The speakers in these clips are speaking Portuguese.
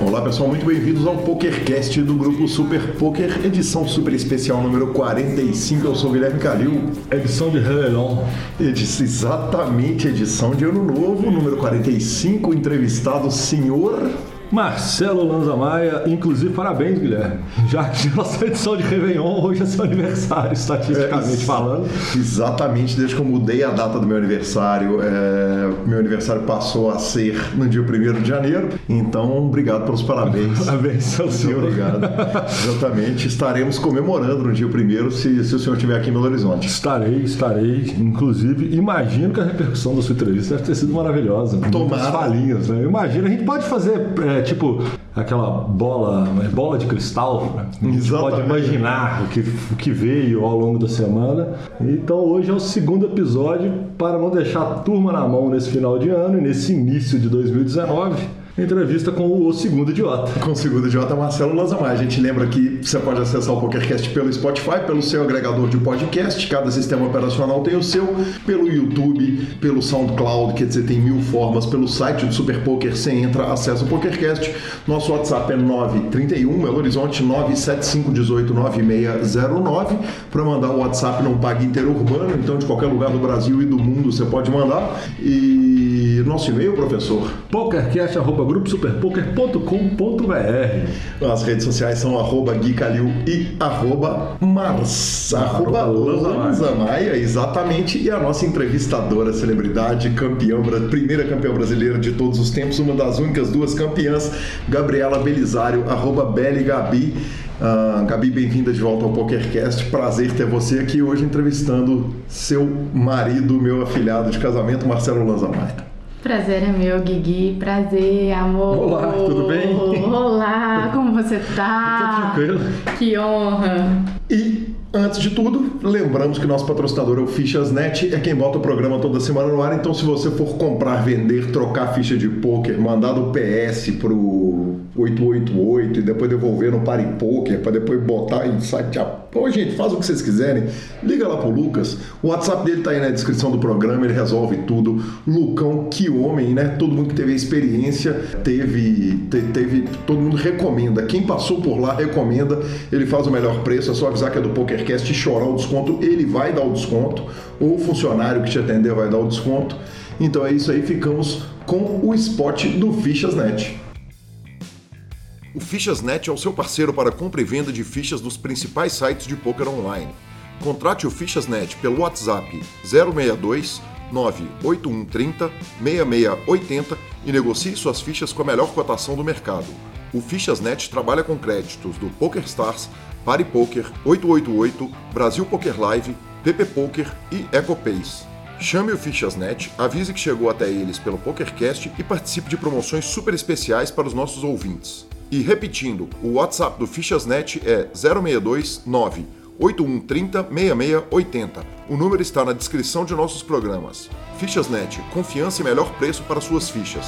Olá pessoal, muito bem-vindos ao PokerCast do grupo Super Poker, edição super especial número 45. Eu sou o Guilherme Calil. Edição de Réveillon. Edição, exatamente, edição de Ano Novo, número 45. Entrevistado, senhor Marcelo Lanza Maia, inclusive parabéns, Guilherme. Já que nossa edição de Réveillon hoje é seu aniversário, estatisticamente é, falando. Exatamente, desde que eu mudei a data do meu aniversário, é, meu aniversário passou a ser no dia 1 de janeiro. Então, obrigado pelos parabéns. Parabéns ao senhor. Obrigado. Exatamente, estaremos comemorando no dia 1 se, se o senhor estiver aqui em Belo Horizonte. Estarei, estarei. Inclusive, imagino que a repercussão da sua entrevista deve ter sido maravilhosa. Tomara. falinhas, né? Imagina, a gente pode fazer. É, é tipo aquela bola, é bola de cristal. Né? Pode imaginar o que, o que veio ao longo da semana. Então hoje é o segundo episódio para não deixar a turma na mão nesse final de ano e nesse início de 2019 entrevista com o segundo idiota. Com o segundo idiota, Marcelo Lozamar. A gente lembra que você pode acessar o PokerCast pelo Spotify, pelo seu agregador de podcast, cada sistema operacional tem o seu, pelo YouTube, pelo SoundCloud, quer dizer, tem mil formas, pelo site do Super Poker, você entra, acessa o PokerCast. Nosso WhatsApp é 931 Belo Horizonte 975189609 para mandar o WhatsApp não paga interurbano, então de qualquer lugar do Brasil e do mundo você pode mandar. E nosso e-mail, professor? pokercast.com www.gruposuperpoker.com.br As redes sociais são arroba Gui Calil e arroba Mars, arroba Lanza Maia, exatamente, e a nossa entrevistadora, celebridade, campeã, primeira campeã brasileira de todos os tempos, uma das únicas duas campeãs, Gabriela Belisário, arroba Beli Gabi. Uh, Gabi, bem-vinda de volta ao PokerCast. Prazer ter você aqui hoje entrevistando seu marido, meu afilhado de casamento, Marcelo Lanza Maia. Prazer é meu, Guigui. Prazer, amor. Olá, tudo bem? Olá, como você tá? Tô tranquilo. Que honra. E Antes de tudo, lembramos que nosso patrocinador é o Fichasnet, é quem bota o programa toda semana no ar, então se você for comprar, vender, trocar ficha de poker, mandar do PS pro 888 e depois devolver no Pari Poker para depois botar em site. Pô, gente, faz o que vocês quiserem. Liga lá pro Lucas. O WhatsApp dele tá aí na descrição do programa, ele resolve tudo. Lucão, que homem, né? Todo mundo que teve a experiência teve, te, teve, todo mundo recomenda. Quem passou por lá recomenda. Ele faz o melhor preço, é só avisar que é do Poker PokerCast chorar o desconto, ele vai dar o desconto, ou o funcionário que te atender vai dar o desconto. Então é isso aí, ficamos com o spot do Fichasnet. O Fichasnet é o seu parceiro para compra e venda de fichas dos principais sites de poker online. Contrate o Fichasnet pelo WhatsApp 062 98130 6680 e negocie suas fichas com a melhor cotação do mercado. O Fichasnet trabalha com créditos do PokerStars, Pari Poker, 888, Brasil Poker Live, PP Poker e EcoPace. Chame o Fichasnet, avise que chegou até eles pelo PokerCast e participe de promoções super especiais para os nossos ouvintes. E repetindo, o WhatsApp do Fichasnet é 062 9 8130 6680. O número está na descrição de nossos programas. Fichasnet, confiança e melhor preço para suas fichas.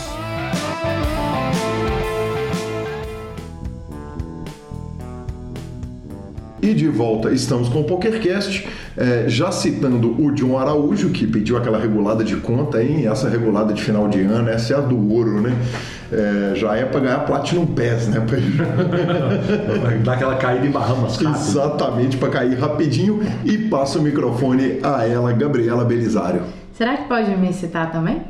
E de volta estamos com o PokerCast, é, já citando o John Araújo, que pediu aquela regulada de conta, hein? Essa regulada de final de ano, essa é a do ouro, né? É, já é para ganhar Platinum Pass, né? Dar aquela caída em Bahamas, rápido. Exatamente, para cair rapidinho. E passa o microfone a ela, Gabriela Belisário. Será que pode me citar também?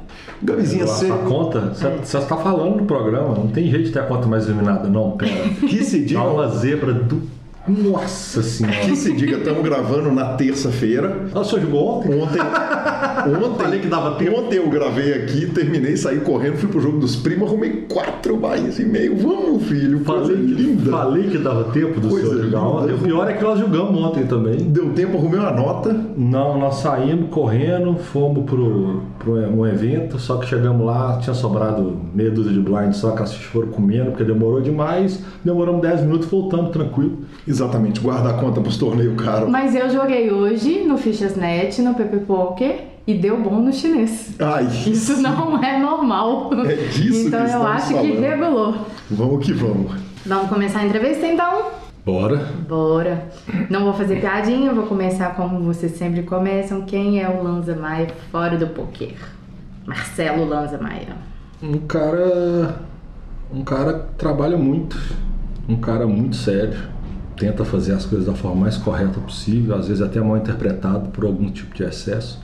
Gabizinha, você. Sua conta? Você está falando no programa, não tem jeito de ter a conta mais iluminada, não, pera. Que se diga. Dá uma zebra do nossa senhora. Que se diga, estamos gravando na terça-feira. Ah, o senhor jogou ontem? Ontem. Ontem, Falei que dava tempo. Ontem eu gravei aqui, terminei, saí correndo, fui pro jogo dos primos, arrumei quatro bainhas e meio. Vamos, filho. Falei, linda. Falei que dava tempo do coisa senhor jogar ontem. O pior é que nós jogamos ontem também. Deu tempo, arrumei uma nota. Não, nós saímos correndo, fomos pro, pro um evento, só que chegamos lá, tinha sobrado meia dúzia de blinds, só que as foram comendo, porque demorou demais. Demoramos 10 minutos, voltamos tranquilo. Exatamente, guarda a conta pros torneios caros. Mas eu joguei hoje no Fichasnet, no PP Poker, e deu bom no chinês. Ai, Isso sim. não é normal. É disso então que eu acho falando. que regulou. Vamos que vamos. Vamos começar a entrevista então? Bora. Bora. Não vou fazer piadinha, vou começar como vocês sempre começam. Quem é o Lanza Maia fora do poker? Marcelo Lanza Maia. Um cara. Um cara que trabalha muito. Um cara muito sério. Tenta fazer as coisas da forma mais correta possível, às vezes até mal interpretado por algum tipo de excesso.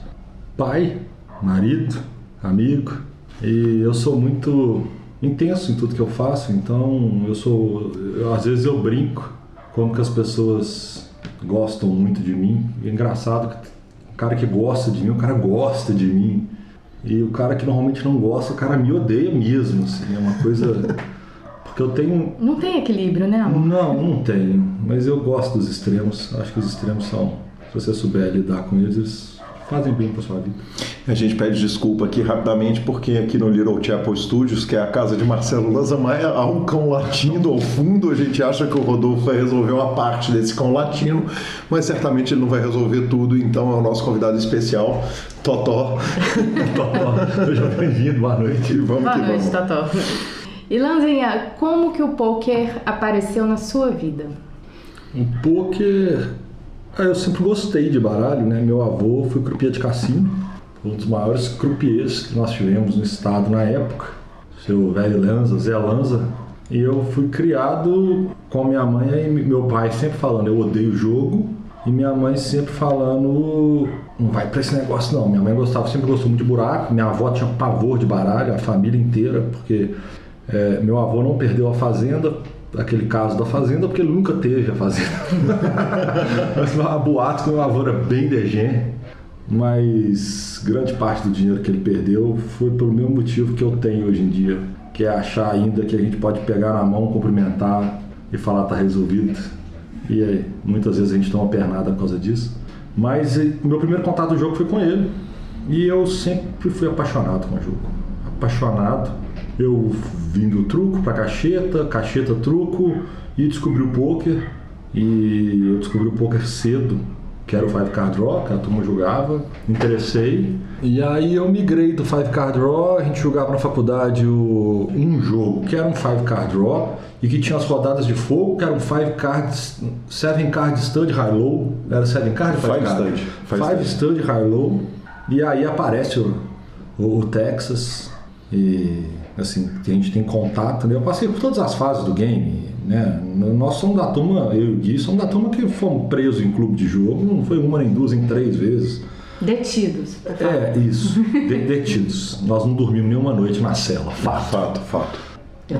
Pai, marido, amigo. E eu sou muito intenso em tudo que eu faço, então eu sou. Eu, às vezes eu brinco como que as pessoas gostam muito de mim. E é engraçado que o cara que gosta de mim, o cara gosta de mim. E o cara que normalmente não gosta, o cara me odeia mesmo, assim, é uma coisa. Porque eu tenho. Não tem equilíbrio, né, amor? Não, não tenho. Mas eu gosto dos extremos. Acho que os extremos são. Se você souber lidar com eles, eles fazem bem para sua vida. A gente pede desculpa aqui rapidamente, porque aqui no Little Chapel Studios, que é a casa de Marcelo Lanza Maia, há um cão latindo ao fundo. A gente acha que o Rodolfo vai resolver uma parte desse cão latino, mas certamente ele não vai resolver tudo, então é o nosso convidado especial, Totó. Totó, seja bem-vindo, boa noite. Vamos Boa que noite, vamos. Totó. E Lanzinha, como que o poker apareceu na sua vida? Um poker. Ah, eu sempre gostei de baralho, né? Meu avô foi croupier de cassino, um dos maiores croupiers que nós tivemos no estado na época. Seu velho Lanza, Zé Lanza. E eu fui criado com minha mãe e meu pai sempre falando, eu odeio o jogo. E minha mãe sempre falando, não vai pra esse negócio não. Minha mãe gostava, sempre gostou muito de buraco. Minha avó tinha pavor de baralho, a família inteira, porque é, meu avô não perdeu a fazenda, aquele caso da fazenda, porque ele nunca teve a fazenda. Mas há boatos que meu avô era bem degen, mas grande parte do dinheiro que ele perdeu foi pelo mesmo motivo que eu tenho hoje em dia, que é achar ainda que a gente pode pegar na mão, cumprimentar e falar tá resolvido. E aí, muitas vezes a gente toma pernada por causa disso. Mas eh, o meu primeiro contato do jogo foi com ele. E eu sempre fui apaixonado com o jogo. Apaixonado. Eu vim do truco para cacheta, cacheta truco e descobri o poker. E eu descobri o poker cedo, que era o Five Card Draw, que a turma jogava, me interessei. E aí eu migrei do Five Card Draw, a gente jogava na faculdade o- um jogo que era um Five Card Draw e que tinha as rodadas de fogo, que era um Five Cards, Seven Card Stud High Low. Era Seven Card ou Five, Five Card? Stud. Five Five Stud High Low. E aí aparece o, o, o Texas e assim, que a gente tem contato, né? Eu passei por todas as fases do game, né? Nós somos da turma, eu e o Gui, somos da turma que fomos presos em clube de jogo, não foi uma nem duas, em três vezes. Detidos. É, isso, de- detidos. Nós não dormimos nenhuma noite na cela, fato. Fato, fato.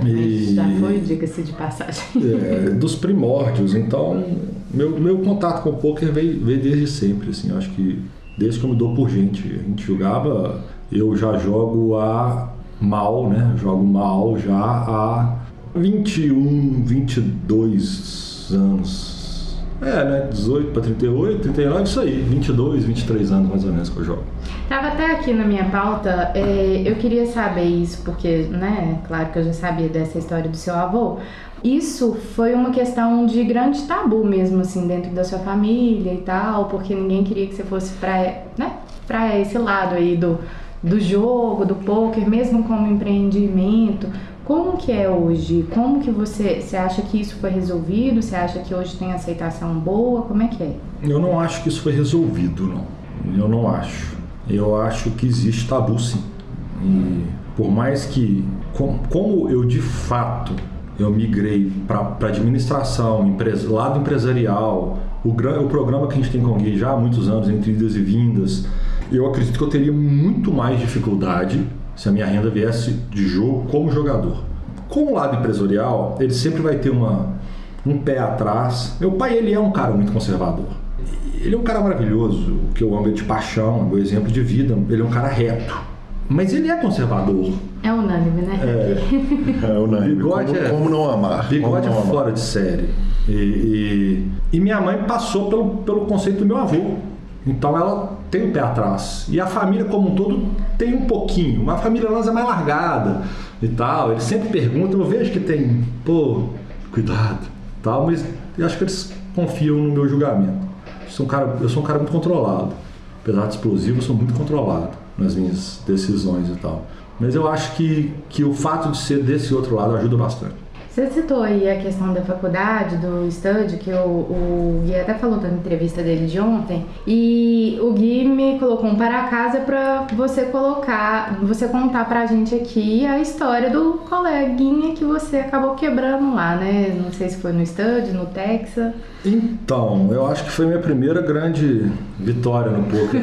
E- Já foi, diga-se de passagem. É, dos primórdios, então meu, meu contato com o poker veio, veio desde sempre, assim, eu acho que desde que eu me dou por gente, a gente jogava, eu já jogo há mal, né, jogo mal já há 21, 22 anos, é, né, 18 para 38, 39, isso aí, 22, 23 anos mais ou menos que eu jogo. Tava até aqui na minha pauta, é, eu queria saber isso, porque, né, claro que eu já sabia dessa história do seu avô. Isso foi uma questão de grande tabu mesmo, assim, dentro da sua família e tal, porque ninguém queria que você fosse pra, né, pra esse lado aí do, do jogo, do poker, mesmo como empreendimento. Como que é hoje? Como que você, você acha que isso foi resolvido? Você acha que hoje tem aceitação boa? Como é que é? Eu não acho que isso foi resolvido, não. Eu não acho. Eu acho que existe tabu, sim. E por mais que, com- como eu de fato eu migrei para administração, empresa, lado empresarial, o, o programa que a gente tem com o Gui já há muitos anos, entre idas e vindas, eu acredito que eu teria muito mais dificuldade se a minha renda viesse de jogo como jogador. Como lado empresarial, ele sempre vai ter uma, um pé atrás. Meu pai, ele é um cara muito conservador. Ele é um cara maravilhoso, que eu amo ele de paixão, é meu exemplo de vida. Ele é um cara reto. Mas ele é conservador. É unânime, né? É unânime. Bigode como, é- como não amar? Bigode é não amar? fora de série. E, e- e minha mãe passou pelo, pelo conceito do meu avô. Então ela tem o pé atrás. E a família como um todo tem um pouquinho. Uma família nossa é mais largada e tal. Eles sempre perguntam, eu vejo que tem, pô, cuidado, tal, mas eu acho que eles confiam no meu julgamento. Eu sou um cara, eu sou um cara muito controlado. Apesar de explosivo, eu sou muito controlado nas minhas decisões e tal. Mas eu acho que, que o fato de ser desse outro lado ajuda bastante. Você citou aí a questão da faculdade, do estúdio, que o, o Gui até falou na entrevista dele de ontem. E o Gui me colocou um para casa para você colocar, você contar pra gente aqui a história do coleguinha que você acabou quebrando lá, né? Não sei se foi no estúdio, no Texas. Então, eu acho que foi minha primeira grande vitória no poker.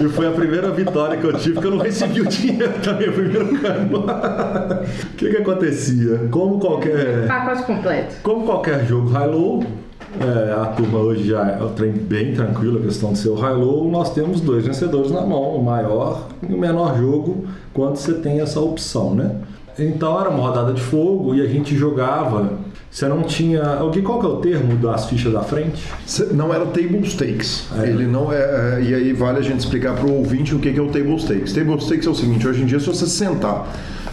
e foi a primeira vitória que eu tive que eu não recebi o dinheiro também, o primeiro cano. O que que acontecia? Como qualquer... Pacote completo. Como qualquer jogo high-low, é, a turma hoje já é trem bem tranquilo, a questão de ser o high-low, nós temos dois vencedores na mão, o maior e o menor jogo, quando você tem essa opção, né? Então era uma rodada de fogo e a gente jogava. Você não tinha. Alguém, qual que é o termo das fichas da frente? Não era table stakes. É. Ele não é, é. E aí vale a gente explicar para o ouvinte o que é o table stakes. Table stakes é o seguinte: hoje em dia, se você sentar,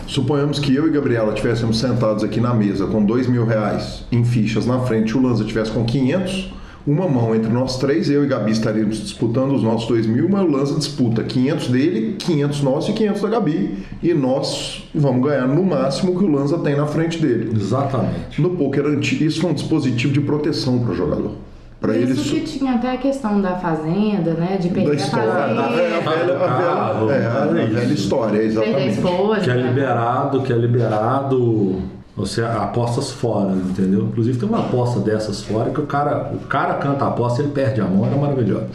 suponhamos que eu e Gabriela estivéssemos sentados aqui na mesa com dois mil reais em fichas na frente, o Lanza estivesse com 500 uma mão entre nós três, eu e Gabi estaríamos disputando os nossos 2 mil, mas o Lanza disputa 500 dele, 500 nossos e 500 da Gabi. E nós vamos ganhar no máximo o que o Lanza tem na frente dele. Exatamente. No poker, isso foi um dispositivo de proteção para o jogador. Pra Isso eles... que tinha até a questão da fazenda, né? De perder da história, a fazenda. É, a velha, a velha, é, a velha história, exatamente. Perder a esposa. Que é né? liberado, que é liberado você apostas fora, entendeu? Inclusive tem uma aposta dessas fora que o cara, o cara canta a aposta e ele perde a mão, era maravilhoso.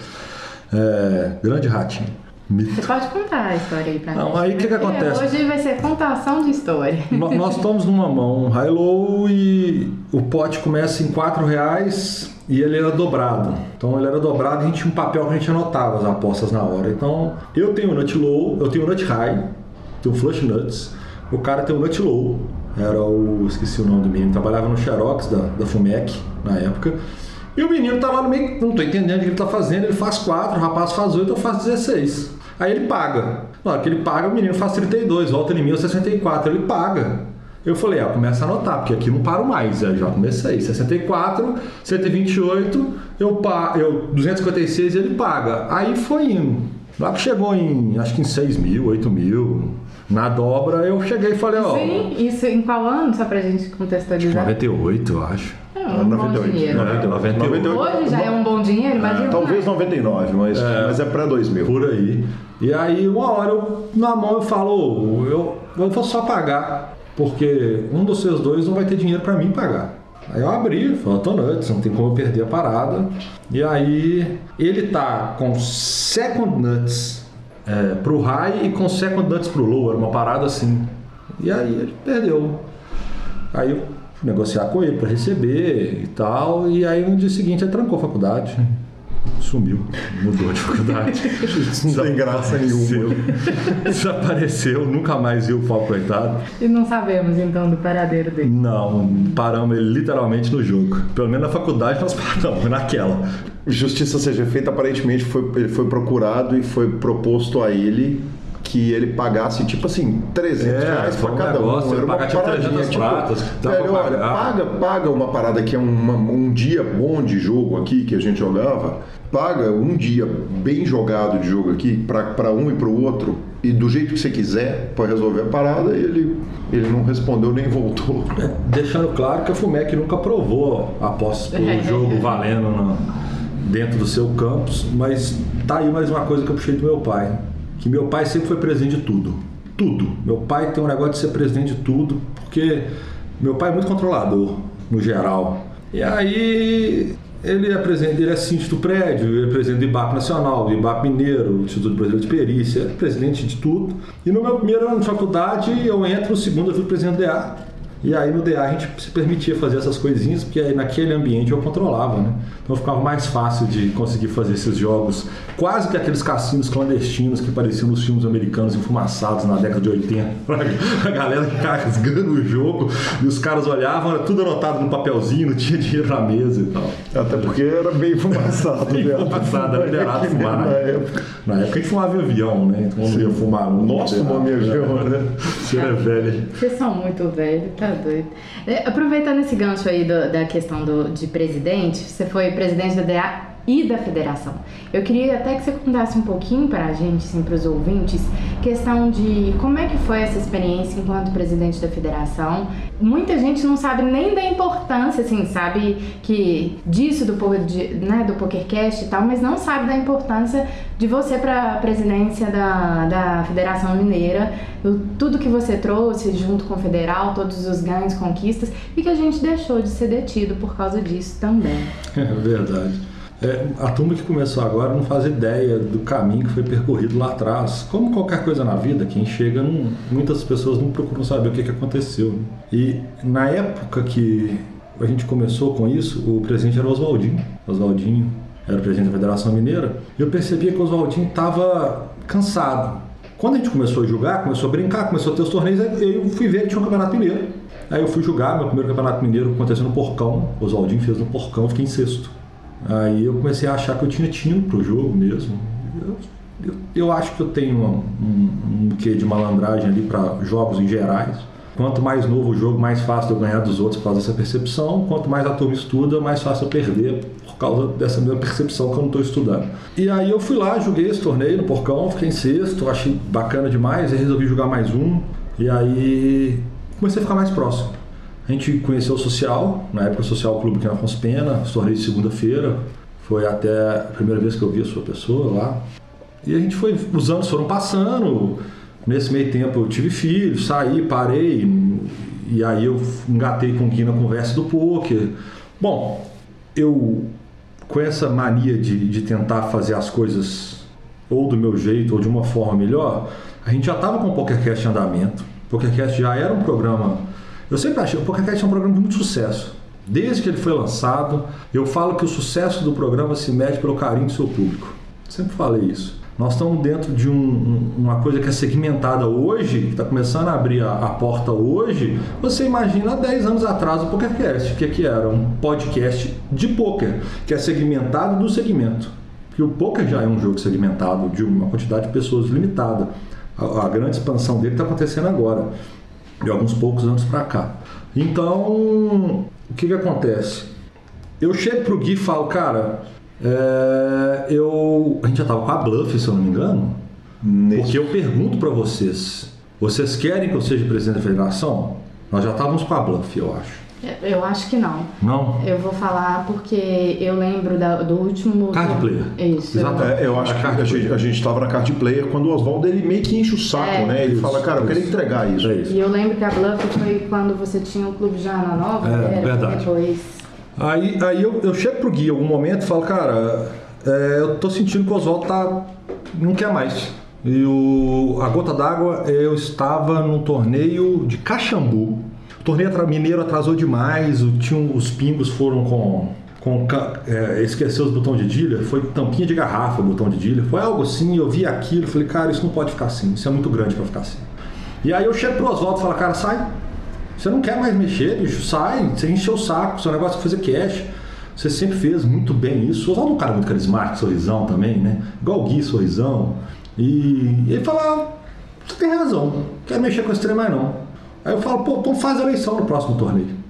É, grande ratinho. Mito. Você pode contar a história aí pra Não, aí o que, que acontece? Hoje vai ser contação de história. Nós estamos numa mão high-low e o pote começa em 4 reais e ele era dobrado. Então ele era dobrado e a gente tinha um papel que a gente anotava as apostas na hora. Então eu tenho o nut low, eu tenho o nut high, tenho o flush nuts, o cara tem o nut low, era o. esqueci o nome do menino, trabalhava no Xerox da, da FUMEC na época. E o menino tá lá no meio, não tô entendendo o que ele tá fazendo, ele faz 4, o rapaz faz 8, eu faço 16. Aí ele paga. Na hora que ele paga, o menino faz 32, volta em mim, 64, ele paga. Eu falei, ah, começa a anotar, porque aqui não paro mais. Aí já comecei. 64, 128, eu, pa, eu 256 ele paga. Aí foi indo. Lá que chegou em, acho que em 6 mil, 8 mil, na dobra, eu cheguei e falei, ó. Sim, isso em qual ano, só pra gente contextualizar? 98, eu acho. É um 98, bom dinheiro. 98. 98. Hoje já é um bom dinheiro, imagina. É, talvez 99, mas é, mas é pra 2000. Por aí. E aí, uma hora, eu, na mão, eu falo, eu, eu vou só pagar, porque um dos seus dois não vai ter dinheiro pra mim pagar. Aí eu abri, falei, tô nuts, não tem como eu perder a parada. E aí, ele tá com second nuts é, pro high e second nuts pro low, era uma parada assim. E aí ele perdeu. Aí eu negociar com ele para receber e tal, e aí no dia seguinte ele trancou a faculdade. Sumiu, mudou de faculdade. não tem graça nenhuma. Desapareceu, nunca mais viu o Paulo coitado. E não sabemos então do paradeiro dele. Não, paramos ele literalmente no jogo. Pelo menos na faculdade nós paramos, naquela. Justiça seja feita, aparentemente foi, ele foi procurado e foi proposto a ele que ele pagasse, tipo assim, 300 é, reais pra cada negócio, um. Era uma paradinha, tipo, pratas, velho, olha, paga, paga uma parada que é uma, um dia bom de jogo aqui que a gente jogava, paga um dia bem jogado de jogo aqui para um e para o outro e do jeito que você quiser para resolver a parada, ele, ele não respondeu nem voltou. É, deixando claro que a FUMEC nunca aprovou apostas por jogo valendo no, dentro do seu campus, mas tá aí mais uma coisa que eu puxei do meu pai que meu pai sempre foi presidente de tudo. Tudo. Meu pai tem um negócio de ser presidente de tudo, porque meu pai é muito controlador, no geral. E aí ele é presidente, ele é síndico do prédio, ele é presidente do IBAP Nacional, do IBAP Mineiro, Instituto Brasileiro de Perícia, é presidente de tudo. E no meu primeiro ano de faculdade eu entro, no segundo eu fui presidente do DA. E aí no DA a gente se permitia fazer essas coisinhas, porque aí naquele ambiente eu controlava, né? Então ficava mais fácil de conseguir fazer esses jogos, quase que aqueles cassinos clandestinos que pareciam nos filmes americanos enfumaçados na década de 80. a galera rasgando o jogo e os caras olhavam, era tudo anotado no papelzinho, não tinha dinheiro na mesa e tal. Até porque era bem fumaçado, bem né? fumaçado, era liberado fumar. Na época. na época a gente fumava avião, né? Então não ia fumar. Nossa, fumava avião, né? Você é velho. Vocês são muito velhos, tá doido. É, aproveitando esse gancho aí do, da questão do, de presidente, você foi presidente da DA e da federação. Eu queria até que você contasse um pouquinho para a gente, assim, para os ouvintes, questão de como é que foi essa experiência enquanto presidente da federação. Muita gente não sabe nem da importância, assim, sabe que disso do, né, do PokerCast e tal, mas não sabe da importância de você para a presidência da, da Federação Mineira, tudo que você trouxe junto com o Federal, todos os ganhos, conquistas, e que a gente deixou de ser detido por causa disso também. É verdade. É, a turma que começou agora não faz ideia do caminho que foi percorrido lá atrás. Como qualquer coisa na vida, quem chega, não, muitas pessoas não procuram saber o que, que aconteceu. Né? E na época que a gente começou com isso, o presidente era Oswaldinho. Oswaldinho era o presidente da Federação Mineira. Eu percebia que o Oswaldinho estava cansado. Quando a gente começou a jogar, começou a brincar, começou a ter os torneios, eu fui ver que tinha um campeonato mineiro. Aí eu fui jogar, meu primeiro campeonato mineiro aconteceu no Porcão. Oswaldinho fez no Porcão, fiquei em sexto. Aí eu comecei a achar que eu tinha tino pro jogo mesmo. Eu, eu, eu acho que eu tenho um, um, um quê de malandragem ali para jogos em gerais. Quanto mais novo o jogo, mais fácil eu ganhar dos outros por causa dessa percepção. Quanto mais a turma estuda, mais fácil eu perder por causa dessa mesma percepção que eu não estou estudando. E aí eu fui lá, joguei esse torneio no Porcão, fiquei em sexto, achei bacana demais, e resolvi jogar mais um. E aí comecei a ficar mais próximo. A gente conheceu o Social, na época o Social Clube aqui na Afonso Pena, torneio de segunda-feira. Foi até a primeira vez que eu vi a sua pessoa lá. E a gente foi, os anos foram passando. Nesse meio tempo eu tive filhos, saí, parei. E aí eu engatei com o Gui na conversa do poker. Bom, eu com essa mania de, de tentar fazer as coisas ou do meu jeito ou de uma forma melhor, a gente já estava com o PokerCast em andamento. O PokerCast já era um programa eu sempre achei o PokerCast é um programa de muito sucesso. Desde que ele foi lançado, eu falo que o sucesso do programa se mede pelo carinho do seu público. Sempre falei isso. Nós estamos dentro de um, uma coisa que é segmentada hoje, que está começando a abrir a, a, porta hoje. Você imagina há 10 anos atrás o PokerCast, que, que era um podcast de poker, que é segmentado do segmento. Porque o poker já é um jogo segmentado de uma quantidade de pessoas limitada. A, a grande expansão dele está acontecendo agora de alguns poucos anos para cá. Então, o que, que acontece? Eu chego pro Gui e falo, cara, é, eu, a gente já tava com a Bluff, se eu não me engano, porque eu pergunto para vocês, vocês querem que eu seja presidente da federação? Nós já estávamos com a Bluff, eu acho. Eu acho que não. Não? Eu vou falar porque eu lembro da, do último. Card player. Isso. Exato. É, eu acho a que a gente, a gente estava na card player quando o Oswaldo ele meio que enche o saco, é. né? Ele isso, fala, cara, eu quero entregar isso. É isso. E eu lembro que a Bluff foi quando você tinha o clube já na nova. É, verdade. Depois. Aí, aí eu, eu chego pro Gui em algum momento e falo, cara, é, eu tô sentindo que o Oswaldo tá. não quer mais. E o, a gota d'água, eu estava num torneio de Caxambu o torneio mineiro atrasou demais, o, tinha, os pingos foram com. com é, esqueceu os botões de dilha, foi tampinha de garrafa o botão de dilha, foi algo assim, eu vi aquilo, falei, cara, isso não pode ficar assim, isso é muito grande para ficar assim. E aí eu chego pro Oswaldo e falo, cara, sai, você não quer mais mexer, bicho, sai, você encheu o saco, seu negócio é fazer cash. Você sempre fez muito bem isso. O Oswaldo é um cara muito carismático, sorrisão também, né? Igual o Gui, sorrisão. E ele fala, você tem razão, não quero mexer com esse trem mais não. Aí eu falo, pô, então faz a eleição no próximo torneio.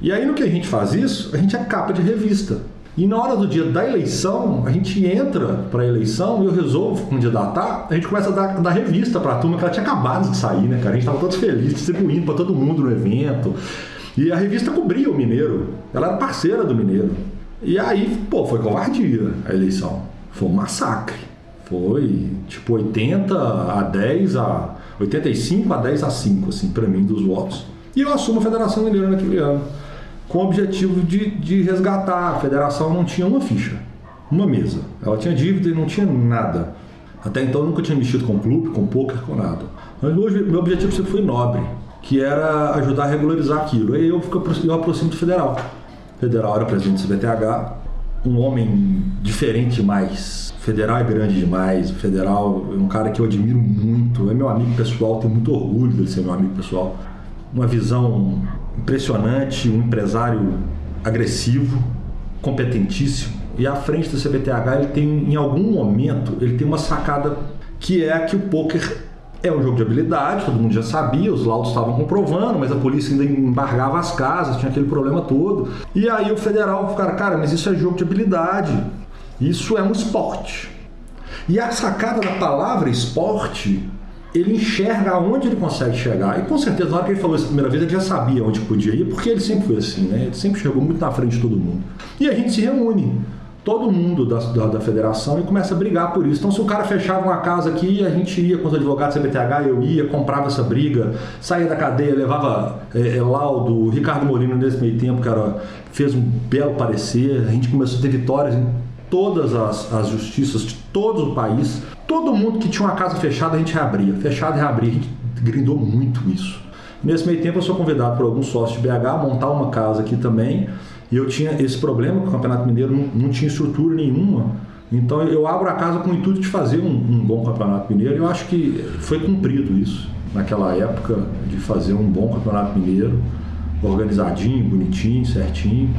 E aí no que a gente faz isso, a gente é capa de revista. E na hora do dia da eleição, a gente entra para a eleição e eu resolvo candidatar, a gente começa a dar, dar revista para a turma que ela tinha acabado de sair, né, cara? A gente estava todos felizes, distribuindo para todo mundo no evento. E a revista cobria o Mineiro, ela era parceira do Mineiro. E aí, pô, foi covardia a eleição. Foi um massacre. Foi tipo 80 a 10 a 85 a 10 a 5, assim, para mim, dos votos. E eu assumo a Federação Mineira naquele ano, com o objetivo de, de resgatar. A federação não tinha uma ficha, uma mesa. Ela tinha dívida e não tinha nada. Até então eu nunca tinha mexido com clube, com poker, com nada. Mas hoje meu objetivo sempre foi nobre, que era ajudar a regularizar aquilo. Aí eu, fico, eu aproximo do federal. O federal era presidente do CBTH, um homem diferente demais, federal é grande demais. Federal é um cara que eu admiro muito. É meu amigo pessoal, tenho muito orgulho dele ser meu amigo pessoal. Uma visão impressionante, um empresário agressivo, competentíssimo. E à frente do CBTH, ele tem, em algum momento, ele tem uma sacada que é que o poker é um jogo de habilidade, todo mundo já sabia, os laudos estavam comprovando, mas a polícia ainda embargava as casas, tinha aquele problema todo. E aí o federal, cara, cara, mas isso é jogo de habilidade. Isso é um esporte. E a sacada da palavra esporte ele enxerga aonde ele consegue chegar. E com certeza, na hora que ele falou isso a primeira vez, ele já sabia onde podia ir, porque ele sempre foi assim, né? Ele sempre chegou muito na frente de todo mundo. E a gente se reúne, todo mundo da, da, da federação, e começa a brigar por isso. Então, se o cara fechava uma casa aqui, a gente ia com os advogados da CBTH, eu ia, comprava essa briga, saía da cadeia, levava é, é, laudo. Ricardo Molino, nesse meio tempo, cara, fez um belo parecer. A gente começou a ter vitórias em todas as, as justiças de todo o país. Todo mundo que tinha uma casa fechada, a gente reabria. Fechada reabria. A gente grindou muito isso. Nesse meio tempo, eu sou convidado por alguns sócios de BH a montar uma casa aqui também. E eu tinha esse problema que o Campeonato Mineiro não, não tinha estrutura nenhuma. Então eu abro a casa com o intuito de fazer um, um bom Campeonato Mineiro. Eu acho que foi cumprido isso naquela época, de fazer um bom Campeonato Mineiro, organizadinho, bonitinho, certinho.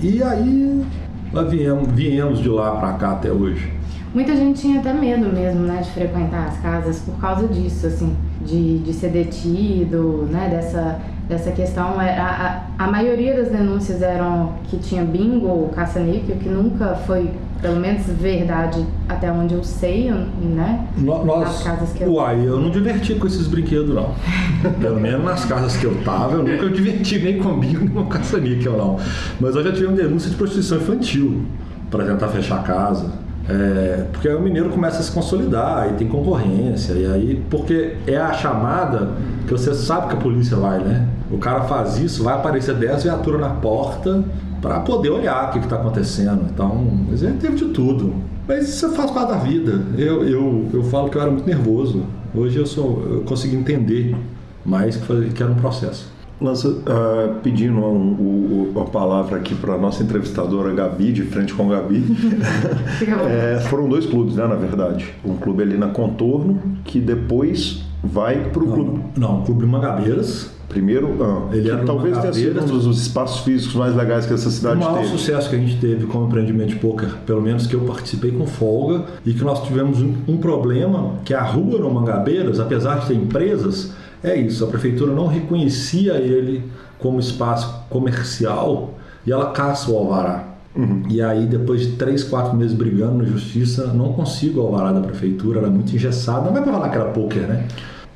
E aí nós viemos, viemos de lá para cá até hoje. Muita gente tinha até medo mesmo, né, de frequentar as casas por causa disso, assim, de, de ser detido, né, dessa, dessa questão. É, a, a, a maioria das denúncias eram que tinha bingo ou caça-níquel, que nunca foi, pelo menos, verdade até onde eu sei, né, no, nós, casas que eu... Uai, eu não diverti com esses brinquedos, não. pelo menos nas casas que eu tava, eu nunca diverti nem com bingo, nem com caça-níquel, não. Mas eu já tive uma denúncia de prostituição infantil para tentar fechar a casa é, porque aí o mineiro começa a se consolidar e tem concorrência, e aí, porque é a chamada que você sabe que a polícia vai, né? O cara faz isso, vai aparecer 10 viaturas na porta para poder olhar o que está acontecendo. Então, mas ele teve de tudo. Mas isso faz parte da vida. Eu, eu, eu falo que eu era muito nervoso. Hoje eu, sou, eu consegui entender mais que, que era um processo. Lança, uh, pedindo um, um, uma palavra aqui para a nossa entrevistadora Gabi, de frente com a Gabi. é, foram dois clubes, né, na verdade. Um clube ali na Contorno, que depois vai para o clube. Não, o Clube Mangabeiras. Primeiro, ah, ele era talvez tenha sido um dos espaços físicos mais legais que essa cidade teve. O maior teve. sucesso que a gente teve com o empreendimento de poker, pelo menos que eu participei com folga, e que nós tivemos um, um problema, que a rua no Mangabeiras, apesar de ter empresas, é isso, a prefeitura não reconhecia ele como espaço comercial e ela caça o alvará. Uhum. E aí, depois de três, quatro meses brigando na justiça, não consigo o alvará da prefeitura, era muito engessado. Não vai para falar que era poker, né?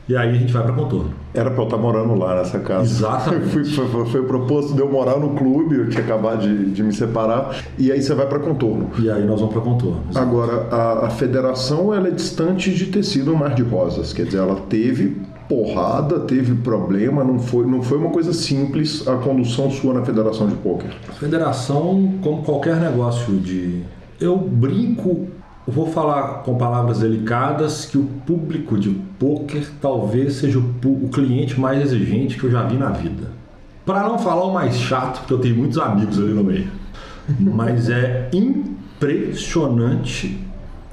E aí a gente vai para contorno. Era para eu estar morando lá nessa casa. Exatamente. foi, foi, foi, proposto de eu morar no clube, eu tinha acabado de, de me separar, e aí você vai para contorno. E aí nós vamos para contorno. Exatamente. Agora, a, a federação ela é distante de ter sido um mar de rosas, quer dizer, ela teve porrada, teve problema, não foi, não foi uma coisa simples a condução sua na Federação de Pôquer. Federação, como qualquer negócio de. Eu brinco, vou falar com palavras delicadas, que o público de pôquer talvez seja o, o cliente mais exigente que eu já vi na vida. Para não falar o mais chato, porque eu tenho muitos amigos ali no meio. Mas é impressionante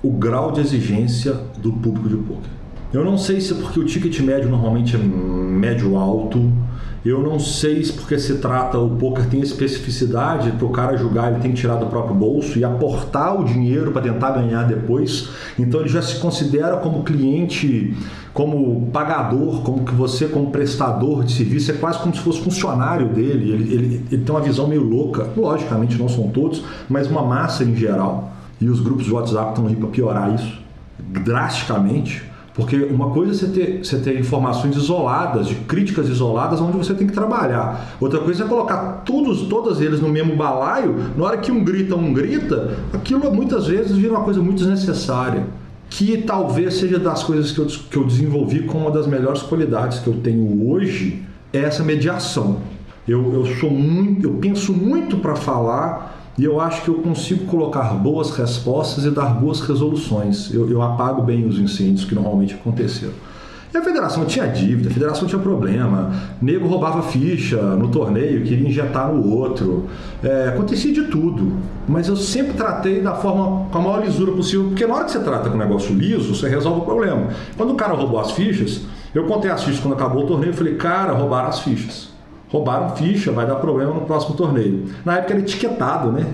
o grau de exigência do público de pôquer. Eu não sei se porque o ticket médio normalmente é médio alto. Eu não sei se porque se trata, o poker tem especificidade para o cara julgar, ele tem que tirar do próprio bolso e aportar o dinheiro para tentar ganhar depois. Então ele já se considera como cliente, como pagador, como que você, como prestador de serviço, é quase como se fosse funcionário dele. Ele, ele, ele tem uma visão meio louca. Logicamente não são todos, mas uma massa em geral. E os grupos de WhatsApp estão aí para piorar isso drasticamente porque uma coisa é você ter, você ter informações isoladas, de críticas isoladas, onde você tem que trabalhar. Outra coisa é colocar todos, todas eles no mesmo balaio, na hora que um grita, um grita, aquilo muitas vezes vira uma coisa muito desnecessária. Que talvez seja das coisas que eu, que eu desenvolvi com uma das melhores qualidades que eu tenho hoje, é essa mediação. Eu, eu sou muito, eu penso muito para falar e eu acho que eu consigo colocar boas respostas e dar boas resoluções. Eu, eu apago bem os incêndios que normalmente aconteceram. E a federação tinha dívida, a federação tinha problema, nego roubava ficha no torneio, queria injetar no outro, é, acontecia de tudo. Mas eu sempre tratei da forma, com a maior lisura possível, porque na hora que você trata com um negócio liso, você resolve o problema. Quando o cara roubou as fichas, eu contei as fichas quando acabou o torneio, eu falei, cara, roubaram as fichas roubaram ficha, vai dar problema no próximo torneio. Na época era etiquetado, né?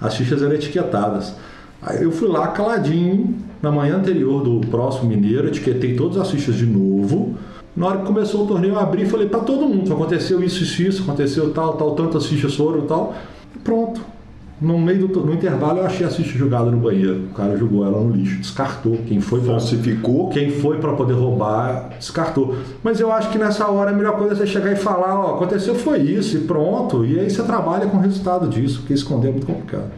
As fichas eram etiquetadas. Aí eu fui lá caladinho, na manhã anterior do próximo Mineiro, etiquetei todas as fichas de novo. Na hora que começou o torneio, eu abri e falei para todo mundo: aconteceu isso, isso, isso, aconteceu tal, tal, tantas fichas foram tal. E pronto. No meio do no intervalo eu achei a ficha jogada no banheiro. O cara jogou ela no lixo, descartou. Quem foi pra, Falsificou. quem foi para poder roubar, descartou. Mas eu acho que nessa hora a melhor coisa é você chegar e falar, ó, aconteceu foi isso e pronto. E aí você trabalha com o resultado disso, porque esconder é muito complicado.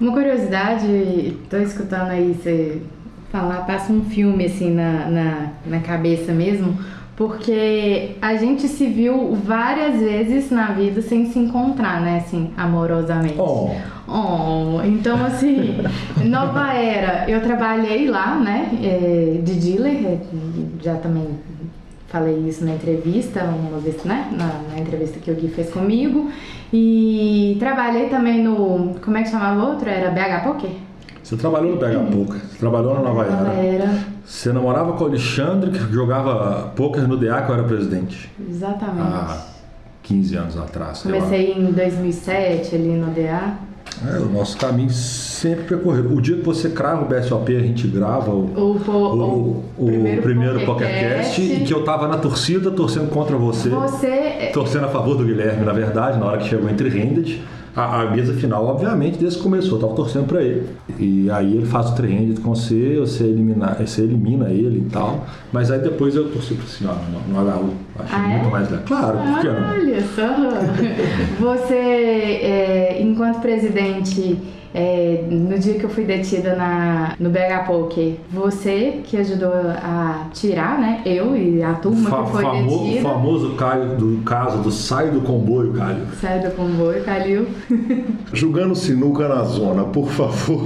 Uma curiosidade, tô escutando aí você falar, passa um filme assim na, na, na cabeça mesmo, porque a gente se viu várias vezes na vida sem se encontrar, né, assim, amorosamente. Oh. Oh, então assim, Nova Era, eu trabalhei lá, né, é, de dealer, é, já também falei isso na entrevista, uma vez, né, na, na entrevista que o Gui fez comigo, e trabalhei também no, como é que chamava o outro? Era BH Poker? Você trabalhou no Pega Poker, você trabalhou na Nova Era. Era, Você namorava com o Alexandre, que jogava poker no DA, que eu era presidente. exatamente. Há 15 anos atrás. Comecei em 2007 ali no DA. É, o nosso caminho sempre percorrido. O dia que você crava o BSOP, a gente grava o, O, po- o, o primeiro, PokerCast. PokerCast e que eu tava na torcida torcendo contra você. Você. Torcendo a favor do Guilherme, na verdade, na hora que chegou entre handed. A, a mesa final, obviamente, desde começou, eu tava torcendo pra ele. E aí ele faz o three-handed com você, você elimina, você elimina ele e tal. Mas aí depois eu torci pra senhora no, no HU. Achei Ah, é? muito mais legal. Claro, por que não? Olha só. Você, é, enquanto presidente, é, no dia que eu fui detida na, no BH Poker, você que ajudou a tirar, né? Eu e a turma Fa- que foi famo- detida. famoso Caio, do caso do sai do comboio, Caio. Sai do comboio, Calil. Jogando sinuca na zona, por favor.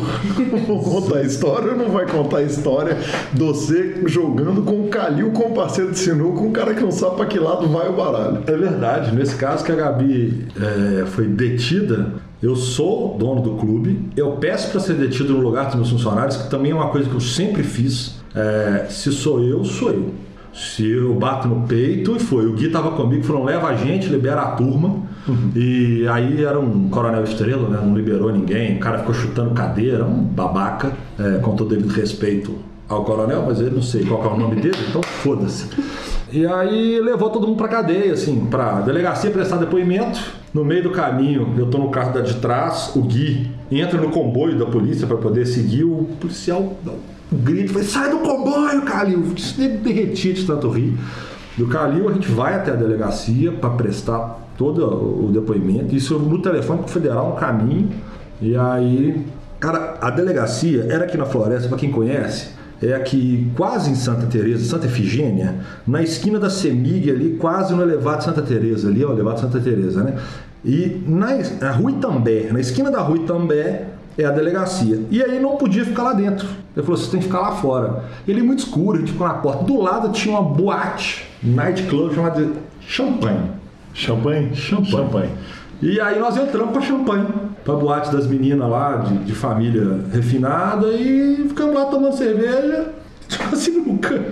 Vou contar a história ou não vai contar a história de você jogando com o Calil, com o parceiro de sinuca, um cara que não sabe pra que lado vai o baralho. É verdade, nesse caso que a Gabi é, foi detida, eu sou dono do clube, eu peço para ser detido no lugar dos meus funcionários, que também é uma coisa que eu sempre fiz. É, se sou eu, sou eu. Se eu bato no peito, e foi. O Gui tava comigo, falou: leva a gente, libera a turma. E aí era um coronel estrela, né? Não liberou ninguém. O cara ficou chutando cadeira, um babaca, é, com todo devido respeito ao coronel, mas eu não sei qual é o nome dele, então foda-se. E aí levou todo mundo pra cadeia, assim, pra delegacia prestar depoimento. No meio do caminho, eu tô no carro da de trás, o Gui entra no comboio da polícia pra poder seguir, o policial um grito, fala, sai do comboio, Calil! Derreti de tanto rir. Do Calil a gente vai até a delegacia pra prestar todo o depoimento, isso no telefone pro federal no caminho. E aí, cara, a delegacia era aqui na floresta, pra quem conhece, é aqui quase em Santa Teresa, Santa Efigênia, na esquina da Semig ali, quase no elevado Santa Teresa ali, ó, o elevado Santa Teresa, né? E na, Rua Itambé, na esquina da Rua Itambé é a delegacia. E aí não podia ficar lá dentro. Ele falou, você tem que ficar lá fora. Ele é muito escuro, a gente ficou na porta. Do lado tinha uma boate, nightclub chamada de Champagne. Champanhe? Champanhe. E aí nós entramos pra champanhe, pra boate das meninas lá, de, de família refinada, e ficamos lá tomando cerveja, tipo assim, nunca,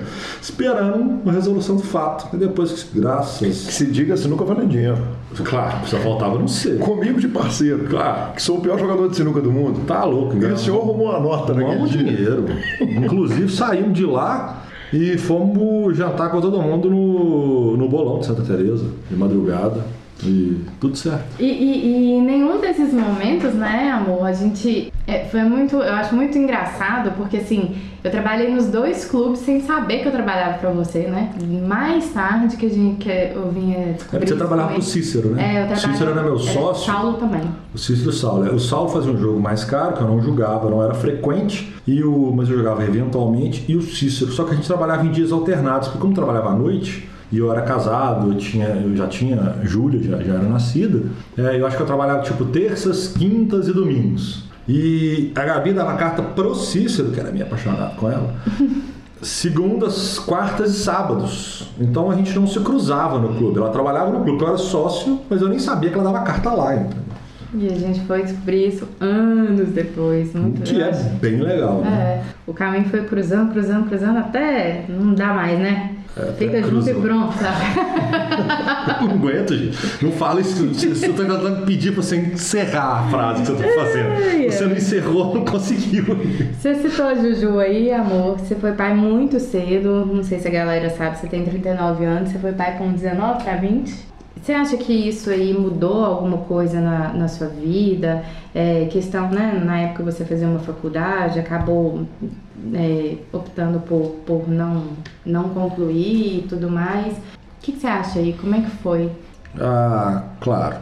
esperando a resolução do fato. E depois, que, Que graças. se diga sinuca valendo dinheiro. Claro, só faltava não ser. Comigo de parceiro. Claro, Que sou o pior jogador de sinuca do mundo. tá louco, E o senhor arrumou uma nota naquele dia. dinheiro. Inclusive saímos de lá e fomos jantar com todo mundo no, no bolão de Santa Teresa, de madrugada. E tudo certo. E, e, e em nenhum desses momentos, né, amor, a gente. é, foi muito. Eu acho muito engraçado, porque assim, eu trabalhei nos dois clubes sem saber que eu trabalhava pra você, né? Mais tarde que, a gente, que eu vinha É descobrir. porque você trabalhava com pro Cícero, né? É, eu o trabalhava. Cícero era meu é, sócio. Saulo também. O Cícero e o Saulo. é. O Saulo fazia um jogo mais caro, que eu não jogava, não era frequente, e o, mas eu jogava eventualmente, e o Cícero. Só que a gente trabalhava em dias alternados, porque como eu trabalhava à noite, e eu era casado, eu, tinha, eu já tinha, Júlia já, já era nascida, é, eu acho que eu trabalhava tipo terças, quintas e domingos. E a Gabi dava carta pro Cícero, que era meio apaixonado com ela, segundas, quartas e sábados. Então a gente não se cruzava no clube. Ela trabalhava no clube, eu era sócio, mas eu nem sabia que ela dava carta lá. Entendeu? E a gente foi descobrir isso anos depois. Muito Que é bem legal, né? É, o caminho foi cruzando, cruzando, cruzando, até não dá mais, né? Fica até junto e pronto, sabe? Não aguento, gente. Não fala isso. Você tá tentando pedir pra você encerrar a frase que você tá fazendo. Você não encerrou, não conseguiu. Você citou a Juju aí, amor. Você foi pai muito cedo. Não sei se a galera sabe, você tem 39 anos. Você foi pai com 19 pra 20? Você acha que isso aí mudou alguma coisa na, na sua vida? É, questão, né? Na época você fazia uma faculdade, acabou é, optando por, por não, não concluir e tudo mais. O que, que você acha aí? Como é que foi? Ah, claro.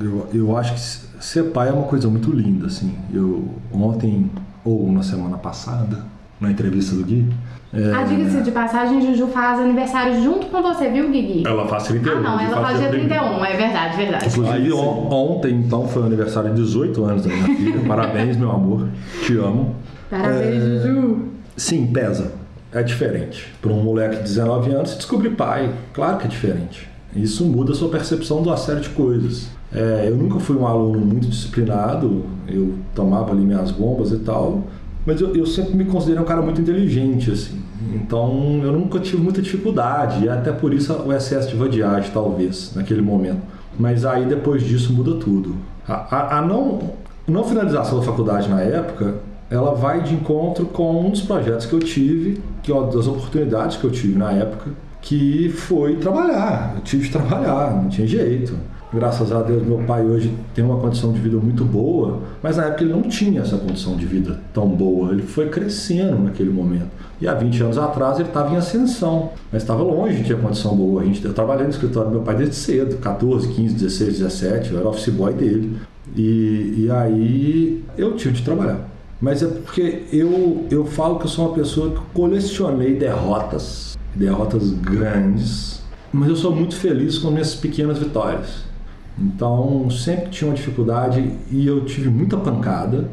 Eu, eu acho que ser pai é uma coisa muito linda, assim. Eu ontem ou na semana passada, na entrevista do Gui, é... Ah, diga-se de passagem, Juju faz aniversário junto com você, viu, Guigui? Ela faz 31. Ah, não, ela faz dia 31, é verdade, verdade. Inclusive, on, ontem, então, foi o aniversário de 18 anos da minha filha. Parabéns, meu amor. Te amo. Parabéns, é... Juju. Sim, pesa. É diferente. Para um moleque de 19 anos, descobrir pai, claro que é diferente. Isso muda a sua percepção de uma série de coisas. É, eu nunca fui um aluno muito disciplinado, eu tomava ali minhas bombas e tal, mas eu, eu, sempre me considerei um cara muito inteligente, assim. Então eu nunca tive muita dificuldade, e até por isso o excesso de vadiagem, talvez, naquele momento. Mas aí depois disso muda tudo. A, a, a não, não finalização da faculdade na época, ela vai de encontro com um dos projetos que eu tive, que uma das oportunidades que eu tive na época, que foi trabalhar. Eu tive que trabalhar, não tinha jeito graças a Deus, meu pai hoje tem uma condição de vida muito boa, mas na época ele não tinha essa condição de vida tão boa. Ele foi crescendo naquele momento. E há 20 anos atrás ele estava em ascensão, mas estava longe de ter condição boa. A gente, eu trabalhei no escritório do meu pai desde cedo, 14, 15, 16, 17, eu era office boy dele. E, e aí eu tive de trabalhar. Mas é porque eu, eu falo que eu sou uma pessoa que colecionei derrotas, derrotas grandes, mas eu sou muito feliz com minhas pequenas vitórias. Então sempre tinha uma dificuldade e eu tive muita pancada,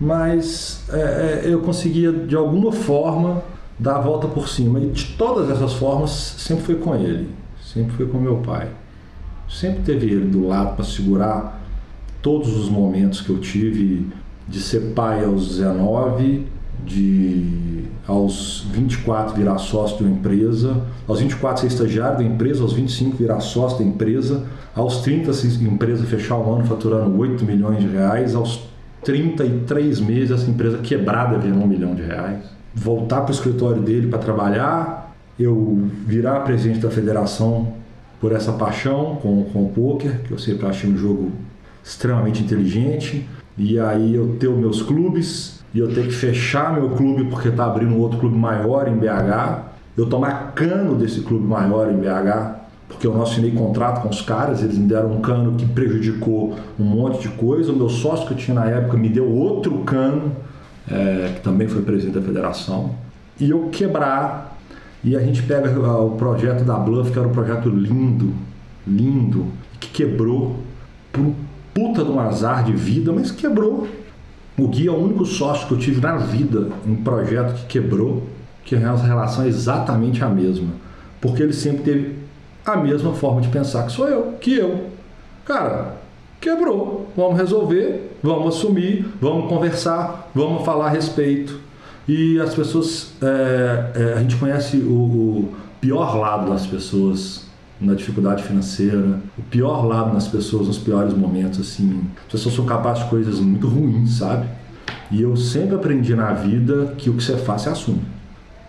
mas é, é, eu conseguia de alguma forma dar a volta por cima. E de todas essas formas sempre foi com ele, sempre foi com meu pai. Sempre teve ele do lado para segurar todos os momentos que eu tive de ser pai aos 19, de aos 24 virar sócio de uma empresa, aos 24 ser estagiário da empresa, aos 25 virar sócio da empresa, aos 30 a empresa fechar o ano faturando 8 milhões de reais, aos 33 meses essa empresa quebrada virou um milhão de reais. Voltar para o escritório dele para trabalhar, eu virar presidente da federação por essa paixão com, com o poker, que eu sempre achei um jogo extremamente inteligente, e aí eu ter os meus clubes, e eu ter que fechar meu clube porque está abrindo outro clube maior em BH, eu tomar cano desse clube maior em BH, porque eu não assinei contrato com os caras, eles me deram um cano que prejudicou um monte de coisa. O meu sócio que eu tinha na época me deu outro cano, é, que também foi presidente da federação, e eu quebrar. E a gente pega ah, o projeto da Bluff, que era um projeto lindo, lindo, que quebrou por um puta de um azar de vida, mas quebrou o Gui é o único sócio que eu tive na vida em projeto que quebrou, que a nossa relação é exatamente a mesma. Porque ele sempre teve a mesma forma de pensar que sou eu, que eu. Cara, quebrou. Vamos resolver, vamos assumir, vamos conversar, vamos falar a respeito. E as pessoas, é, é, a gente conhece o, o pior lado das pessoas na dificuldade financeira, o pior lado nas pessoas nos piores momentos, assim. As pessoas são capazes de coisas muito ruins, sabe? E eu sempre aprendi na vida que o que você faz, você assume.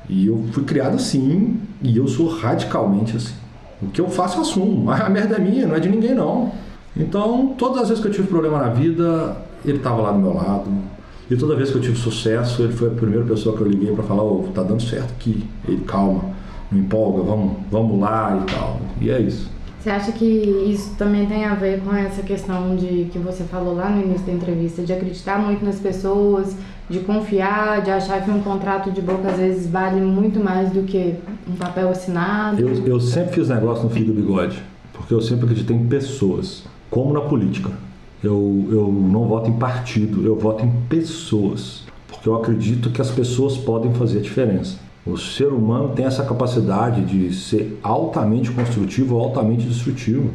E eu fui criado assim, e eu sou radicalmente assim. O que eu faço, eu assumo. A merda é minha, não é de ninguém, não. Então, todas as vezes que eu tive problema na vida, ele estava lá do meu lado. E toda vez que eu tive sucesso, ele foi a primeira pessoa que eu liguei para falar: oh, tá dando certo aqui. Ele, calma me empolga, vamos, vamos lá e tal. E é isso. Você acha que isso também tem a ver com essa questão de que você falou lá no início da entrevista, de acreditar muito nas pessoas, de confiar, de achar que um contrato de boca às vezes vale muito mais do que um papel assinado? Eu, eu sempre fiz negócio no fio do bigode, porque eu sempre acreditei em pessoas, como na política. Eu, eu não voto em partido, eu voto em pessoas, porque eu acredito que as pessoas podem fazer a diferença. O ser humano tem essa capacidade de ser altamente construtivo ou altamente destrutivo.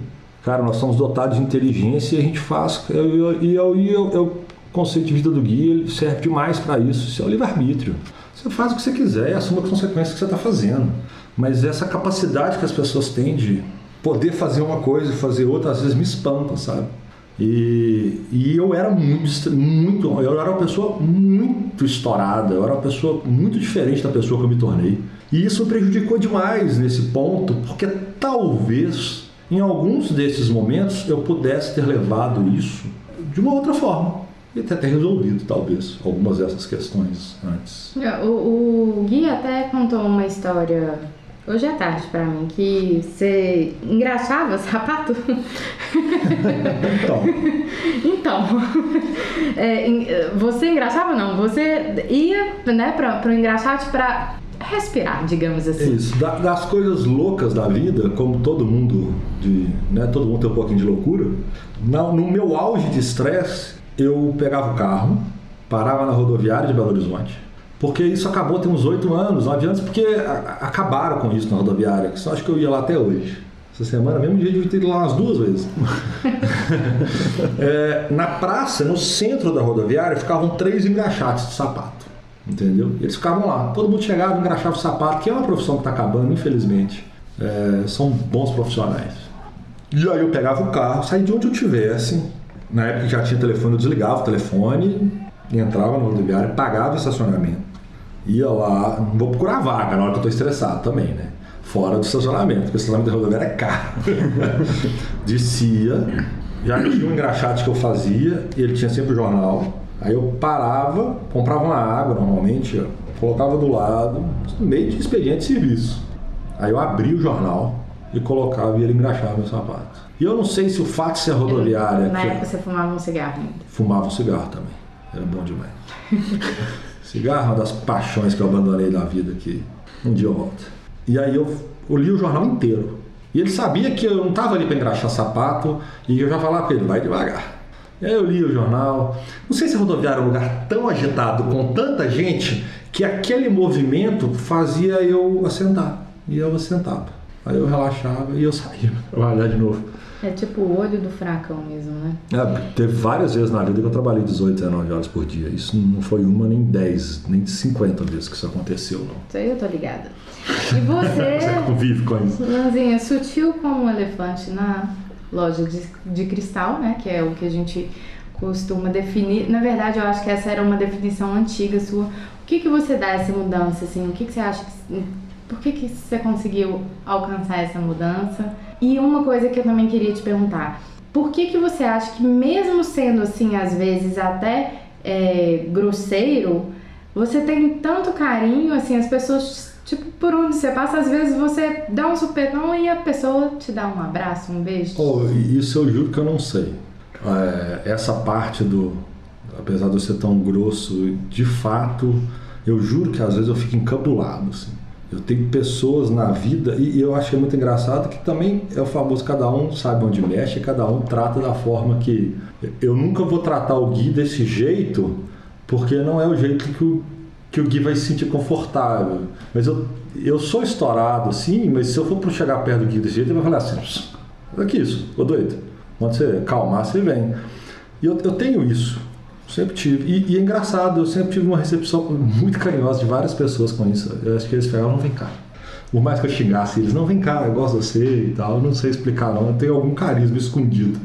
Cara, nós somos dotados de inteligência e a gente faz. E o conceito de vida do guia serve demais para isso. Isso é o livre-arbítrio. Você faz o que você quiser e assume as consequências que você está fazendo. Mas essa capacidade que as pessoas têm de poder fazer uma coisa e fazer outra, às vezes me espanta, sabe? E, e eu era muito, muito, eu era uma pessoa muito estourada, eu era uma pessoa muito diferente da pessoa que eu me tornei. E isso prejudicou demais nesse ponto, porque talvez em alguns desses momentos eu pudesse ter levado isso de uma outra forma e até ter resolvido, talvez, algumas dessas questões antes. O, o Gui até contou uma história hoje à tarde pra mim que você engraxava sapato. Então, Então, é, você engraxava não, você ia né, pra, pro engraxate pra respirar, digamos é assim. isso. Da- das coisas loucas da vida, como todo mundo, de, né, todo mundo tem um pouquinho de loucura, no meu auge de estresse, eu pegava o carro, parava na rodoviária de Belo Horizonte. Porque isso acabou tem uns oito anos, nove anos, porque acabaram com isso na rodoviária. que Só acho que eu ia lá até hoje. Essa semana mesmo, dia de ter ido lá umas duas vezes. É, na praça, no centro da rodoviária, ficavam três engraxates de sapato. Entendeu? Eles ficavam lá. Todo mundo chegava engraxava o sapato, que é uma profissão que está acabando, infelizmente. É, são bons profissionais. E aí eu pegava o carro, saía de onde eu tivesse. Na época que já tinha telefone, eu desligava o telefone, entrava na rodoviária, pagava o estacionamento. Ia lá, não vou procurar vaga na hora que eu estou estressado também, né? Fora do estacionamento, porque o estacionamento da rodoviária é caro. Descia, já tinha um engraxate que eu fazia, e ele tinha sempre o jornal. Aí eu parava, comprava uma água normalmente, ó, colocava do lado, meio de expediente de serviço. Aí eu abria o jornal e colocava e ele engraxava meu sapato. E eu não sei se o fato de ser rodoviária. Na que- época você fumava um cigarro ainda. Fumava um cigarro também. Era bom demais. cigarro é uma das paixões que eu abandonei da vida que um dia eu volto. E aí eu, eu li o jornal inteiro. E ele sabia que eu não estava ali para engraxar sapato e eu já falava para ele, vai devagar. E aí eu li o jornal. Não sei se a rodoviária é um lugar tão agitado, com tanta gente, que aquele movimento fazia eu assentar. E eu assentava. Aí eu relaxava e eu saía para trabalhar de novo. É tipo o olho do furacão mesmo, né? É, teve várias vezes na vida que eu trabalhei 18, 19 horas por dia. Isso não foi uma, nem 10, nem 50 vezes que isso aconteceu, não. Isso aí eu tô ligada. E você, Você convive com isso. Lanzinha, sutil como um elefante na loja de, de cristal, né? Que é o que a gente costuma definir. Na verdade, eu acho que essa era uma definição antiga sua. O que, que você dá essa mudança, assim? O que, que você acha que... Por que, que você conseguiu alcançar essa mudança? E uma coisa que eu também queria te perguntar. Por que, que você acha que mesmo sendo, assim, às vezes até é, grosseiro, você tem tanto carinho, assim, as pessoas, tipo, por onde você passa, às vezes você dá um supetão e a pessoa te dá um abraço, um beijo. Oh, isso eu juro que eu não sei. É, essa parte do. Apesar de eu ser tão grosso, de fato, eu juro que às vezes eu fico encabulado. Assim. Eu tenho pessoas na vida, e eu que é muito engraçado que também é o famoso cada um sabe onde mexe, cada um trata da forma que. Eu nunca vou tratar o Gui desse jeito, porque não é o jeito que o, que o Gui vai se sentir confortável. Mas eu, eu sou estourado assim, mas se eu for chegar perto do Gui desse jeito, ele vai falar assim: "Pss, olha que isso, ô doido. Quando você calmar, você vem. E eu, eu tenho isso. Sempre tive. E, e é engraçado, eu sempre tive uma recepção muito carinhosa de várias pessoas com isso. Eu acho que eles falavam, não vem cá. Por mais que eu xingasse eles, não vem cá, eu gosto de você e tal. Eu não sei explicar não, eu tenho algum carisma escondido.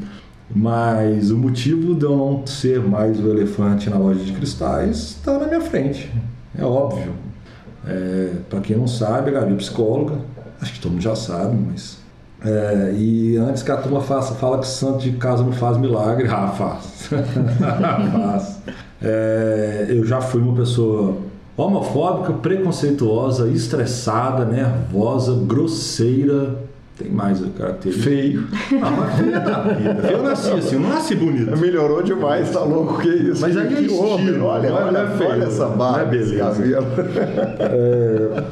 Mas o motivo de eu não ser mais o elefante na loja de cristais está na minha frente. É óbvio. É, para quem não sabe, a Gabi é psicóloga. Acho que todo mundo já sabe, mas é, e antes que a turma faça, fala que santo de casa não faz milagre, ah, faz. faz. É, eu já fui uma pessoa homofóbica, preconceituosa, estressada, nervosa, grosseira. Tem mais a característica. Feio. Ah, mas feio da vida. Eu nasci assim, eu não nasci bonito. Melhorou demais, tá louco? Que isso? Mas aí é que estilo, olha, é- olha, é feio, olha essa barba, não é beleza. cabelo. É,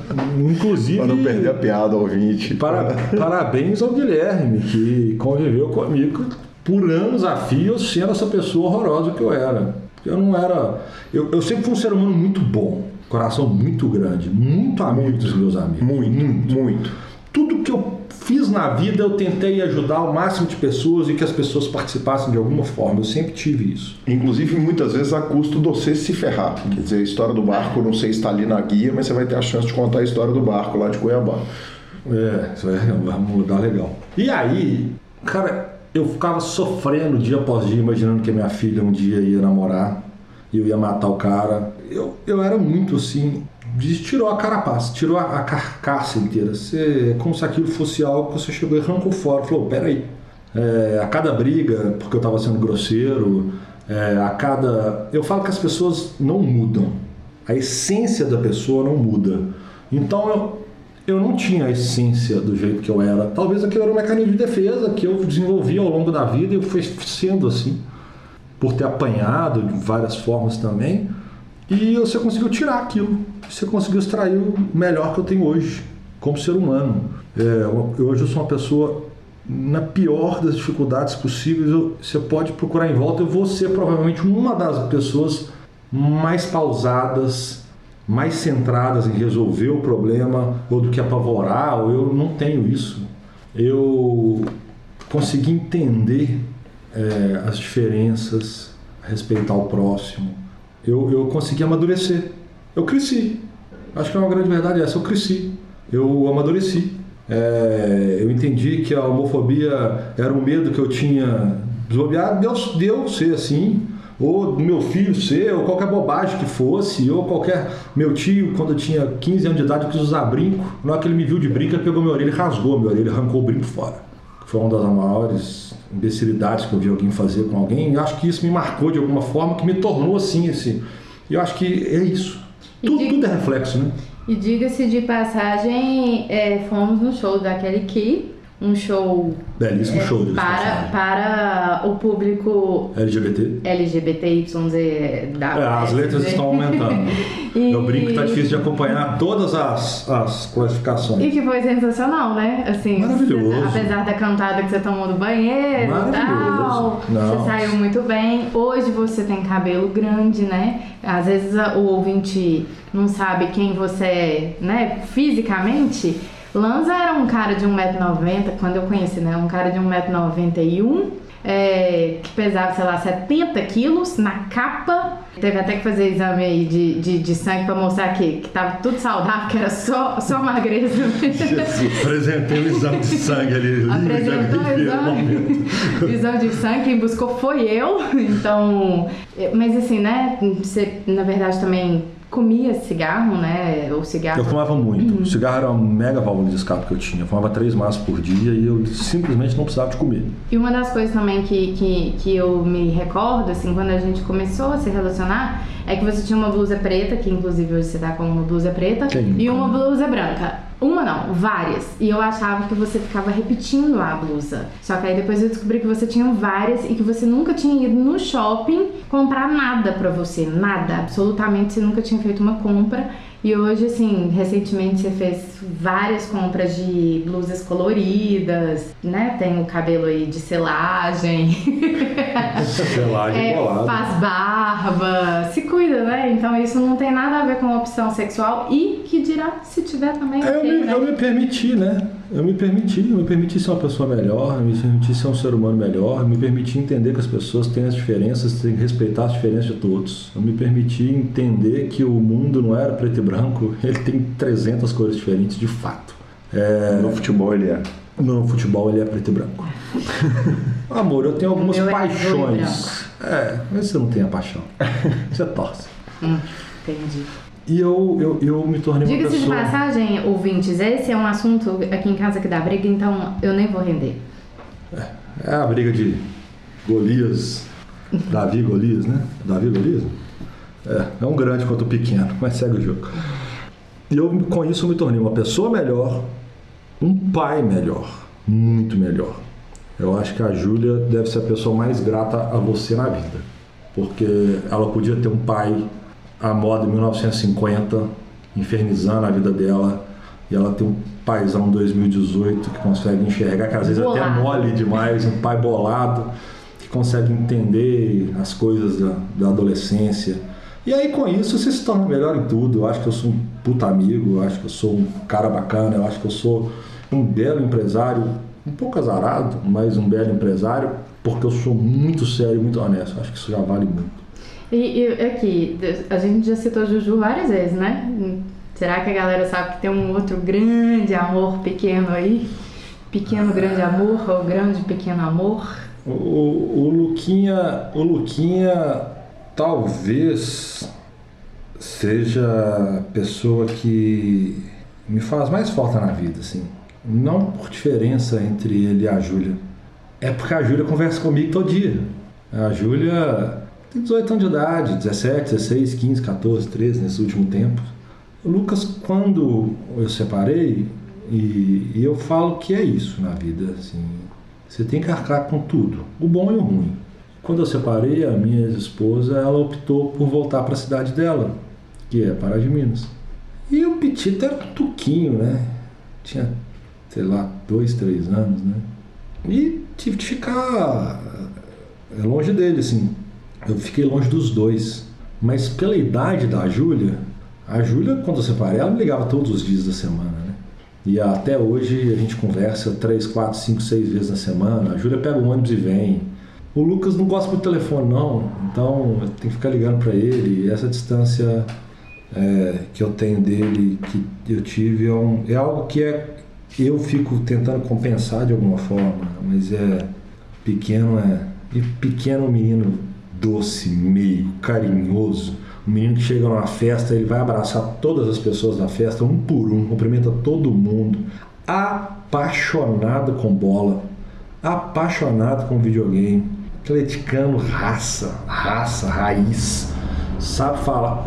inclusive. Pra não perder a piada, ouvinte. Para- parabéns ao Guilherme, que conviveu comigo por anos a fio, sendo essa pessoa horrorosa que eu era. Eu não era. Eu, eu sempre fui um ser humano muito bom, coração muito grande, muito amigo dos meus amigos. Muito, muito. Tudo que eu fiz na vida, eu tentei ajudar o máximo de pessoas e que as pessoas participassem de alguma forma. Eu sempre tive isso. Inclusive, muitas vezes a custo de você se ferrar. Quer dizer, a história do barco, não sei se está ali na guia, mas você vai ter a chance de contar a história do barco lá de Cuiabá. É, isso é um lugar legal. E aí, cara, eu ficava sofrendo dia após dia, imaginando que a minha filha um dia ia namorar e eu ia matar o cara. Eu, eu era muito assim, tirou a carapaça, tirou a, a carcaça inteira. Você, é como se aquilo fosse algo que você chegou e arrancou fora. Falou, peraí. É, a cada briga, porque eu estava sendo grosseiro, é, a cada. Eu falo que as pessoas não mudam. A essência da pessoa não muda. Então eu, eu não tinha a essência do jeito que eu era. Talvez aquilo era um mecanismo de defesa que eu desenvolvi ao longo da vida e eu fui sendo assim, por ter apanhado de várias formas também. E você conseguiu tirar aquilo. Você conseguiu extrair o melhor que eu tenho hoje, como ser humano. É, hoje eu sou uma pessoa na pior das dificuldades possíveis. Você pode procurar em volta. Eu vou ser provavelmente uma das pessoas mais pausadas, mais centradas em resolver o problema ou do que apavorar. Ou eu não tenho isso. Eu consegui entender é, as diferenças, respeitar o próximo eu, eu consegui amadurecer. Eu cresci. Acho que é uma grande verdade essa. Eu cresci. Eu amadureci. É, eu entendi que a homofobia era um medo que eu tinha desobeado. Deus deu ser assim, ou do meu filho ser, ou qualquer bobagem que fosse, ou qualquer. Meu tio, quando eu tinha 15 anos de idade, quis usar brinco. Na hora que ele me viu de brinco, ele pegou minha orelha e rasgou minha orelha, arrancou o brinco fora. Foi uma das maiores imbecilidades que eu vi alguém fazer com alguém, eu acho que isso me marcou de alguma forma, que me tornou assim, esse. Eu acho que é isso. Tudo, diga, tudo é reflexo, né? E diga-se de passagem, é, fomos no show da Kelly Key, um show belíssimo é, show para para o público LGBT LGBTYZ da é, as letras estão aumentando. E... eu brinco que tá difícil de acompanhar todas as, as classificações. E que foi sensacional né? Assim maravilhoso. apesar da cantada que você tomou no banheiro e tal Não. você saiu muito bem. Hoje você tem cabelo grande né? Às vezes o ouvinte não sabe quem você é né? Fisicamente Lanza era um cara de 1,90m, quando eu conheci, né? Um cara de 1,91m, é, que pesava, sei lá, 70 quilos na capa. Teve até que fazer exame aí de, de, de sangue pra mostrar que, que tava tudo saudável, que era só, só magreza. Apresentei o exame de sangue ali. Apresentou o exame, exame de sangue, quem buscou foi eu. Então, mas assim, né? Você, na verdade, também comia cigarro, né? Ou cigarro. Eu fumava muito. Uhum. O cigarro era uma mega válvula de escape que eu tinha. Eu fumava três maços por dia e eu simplesmente não precisava de comer. E uma das coisas também que, que, que eu me recordo, assim, quando a gente começou a se relacionar, é que você tinha uma blusa preta, que inclusive hoje você tá com uma blusa preta, Quem? e uma blusa branca. Uma não, várias. E eu achava que você ficava repetindo a blusa. Só que aí depois eu descobri que você tinha várias e que você nunca tinha ido no shopping comprar nada pra você. Nada, absolutamente você nunca tinha feito uma compra. E hoje, assim, recentemente você fez várias compras de blusas coloridas, né? Tem o cabelo aí de selagem. selagem é, bolada. Faz barba, se cuida, né? Então isso não tem nada a ver com opção sexual e que dirá se tiver também. É, eu, me, né? eu me permiti, né? Eu me permiti, eu me permiti ser uma pessoa melhor, eu me permiti ser um ser humano melhor, eu me permiti entender que as pessoas têm as diferenças, têm que respeitar as diferenças de todos. Eu me permiti entender que o mundo não era preto e branco, ele tem 300 cores diferentes de fato. É... No futebol ele é. No futebol ele é preto e branco. Amor, eu tenho algumas é paixões. É, mas você não tem a paixão. Você torce. Hum, entendi. E eu, eu, eu me tornei Diga uma pessoa... Diga-se de passagem, ouvintes, esse é um assunto aqui em casa que dá briga, então eu nem vou render. É, é a briga de Golias, Davi Golias, né? Davi Golias? É, é um grande quanto pequeno, mas segue o jogo. E eu, com isso, me tornei uma pessoa melhor, um pai melhor, muito melhor. Eu acho que a Júlia deve ser a pessoa mais grata a você na vida, porque ela podia ter um pai a moda em 1950, infernizando a vida dela. E ela tem um paizão 2018 que consegue enxergar, que às vezes bolado. até mole demais, um pai bolado, que consegue entender as coisas da, da adolescência. E aí com isso você se torna melhor em tudo. Eu acho que eu sou um puta amigo, eu acho que eu sou um cara bacana, eu acho que eu sou um belo empresário, um pouco azarado, mas um belo empresário, porque eu sou muito sério, muito honesto. Eu acho que isso já vale muito. E, e aqui, a gente já citou Juju várias vezes, né? Será que a galera sabe que tem um outro grande amor pequeno aí? Pequeno grande amor ou grande pequeno amor? O, o Luquinha, o Luquinha talvez seja a pessoa que me faz mais falta na vida, assim. Não por diferença entre ele e a Júlia. É porque a Júlia conversa comigo todo dia. A Júlia tem 18 anos de idade, 17, 16, 15, 14, 13 nesse último tempo. O Lucas, quando eu separei, e, e, eu falo que é isso na vida, assim, você tem que arcar com tudo, o bom e o ruim. Quando eu separei, a minha esposa, ela optou por voltar para a cidade dela, que é Pará de Minas. E o Petito era um tuquinho, né? Tinha, sei lá, dois, três anos, né? E tive que ficar é, longe dele, assim. Eu fiquei longe dos dois. Mas pela idade da Júlia, a Júlia, quando eu separei, ela me ligava todos os dias da semana, né? E até hoje a gente conversa três, quatro, cinco, seis vezes na semana. A Júlia pega o ônibus e vem. O Lucas não gosta do telefone, não. Então tenho que ficar ligando para ele. Essa distância é, que eu tenho dele, que eu tive, é, um, é algo que é, eu fico tentando compensar de alguma forma. Mas é pequeno, é. E pequeno menino doce, meio carinhoso o menino que chega numa festa, ele vai abraçar todas as pessoas da festa, um por um, cumprimenta todo mundo. Apaixonado com bola, apaixonado com videogame, atleticano raça, raça, raiz. Sabe falar.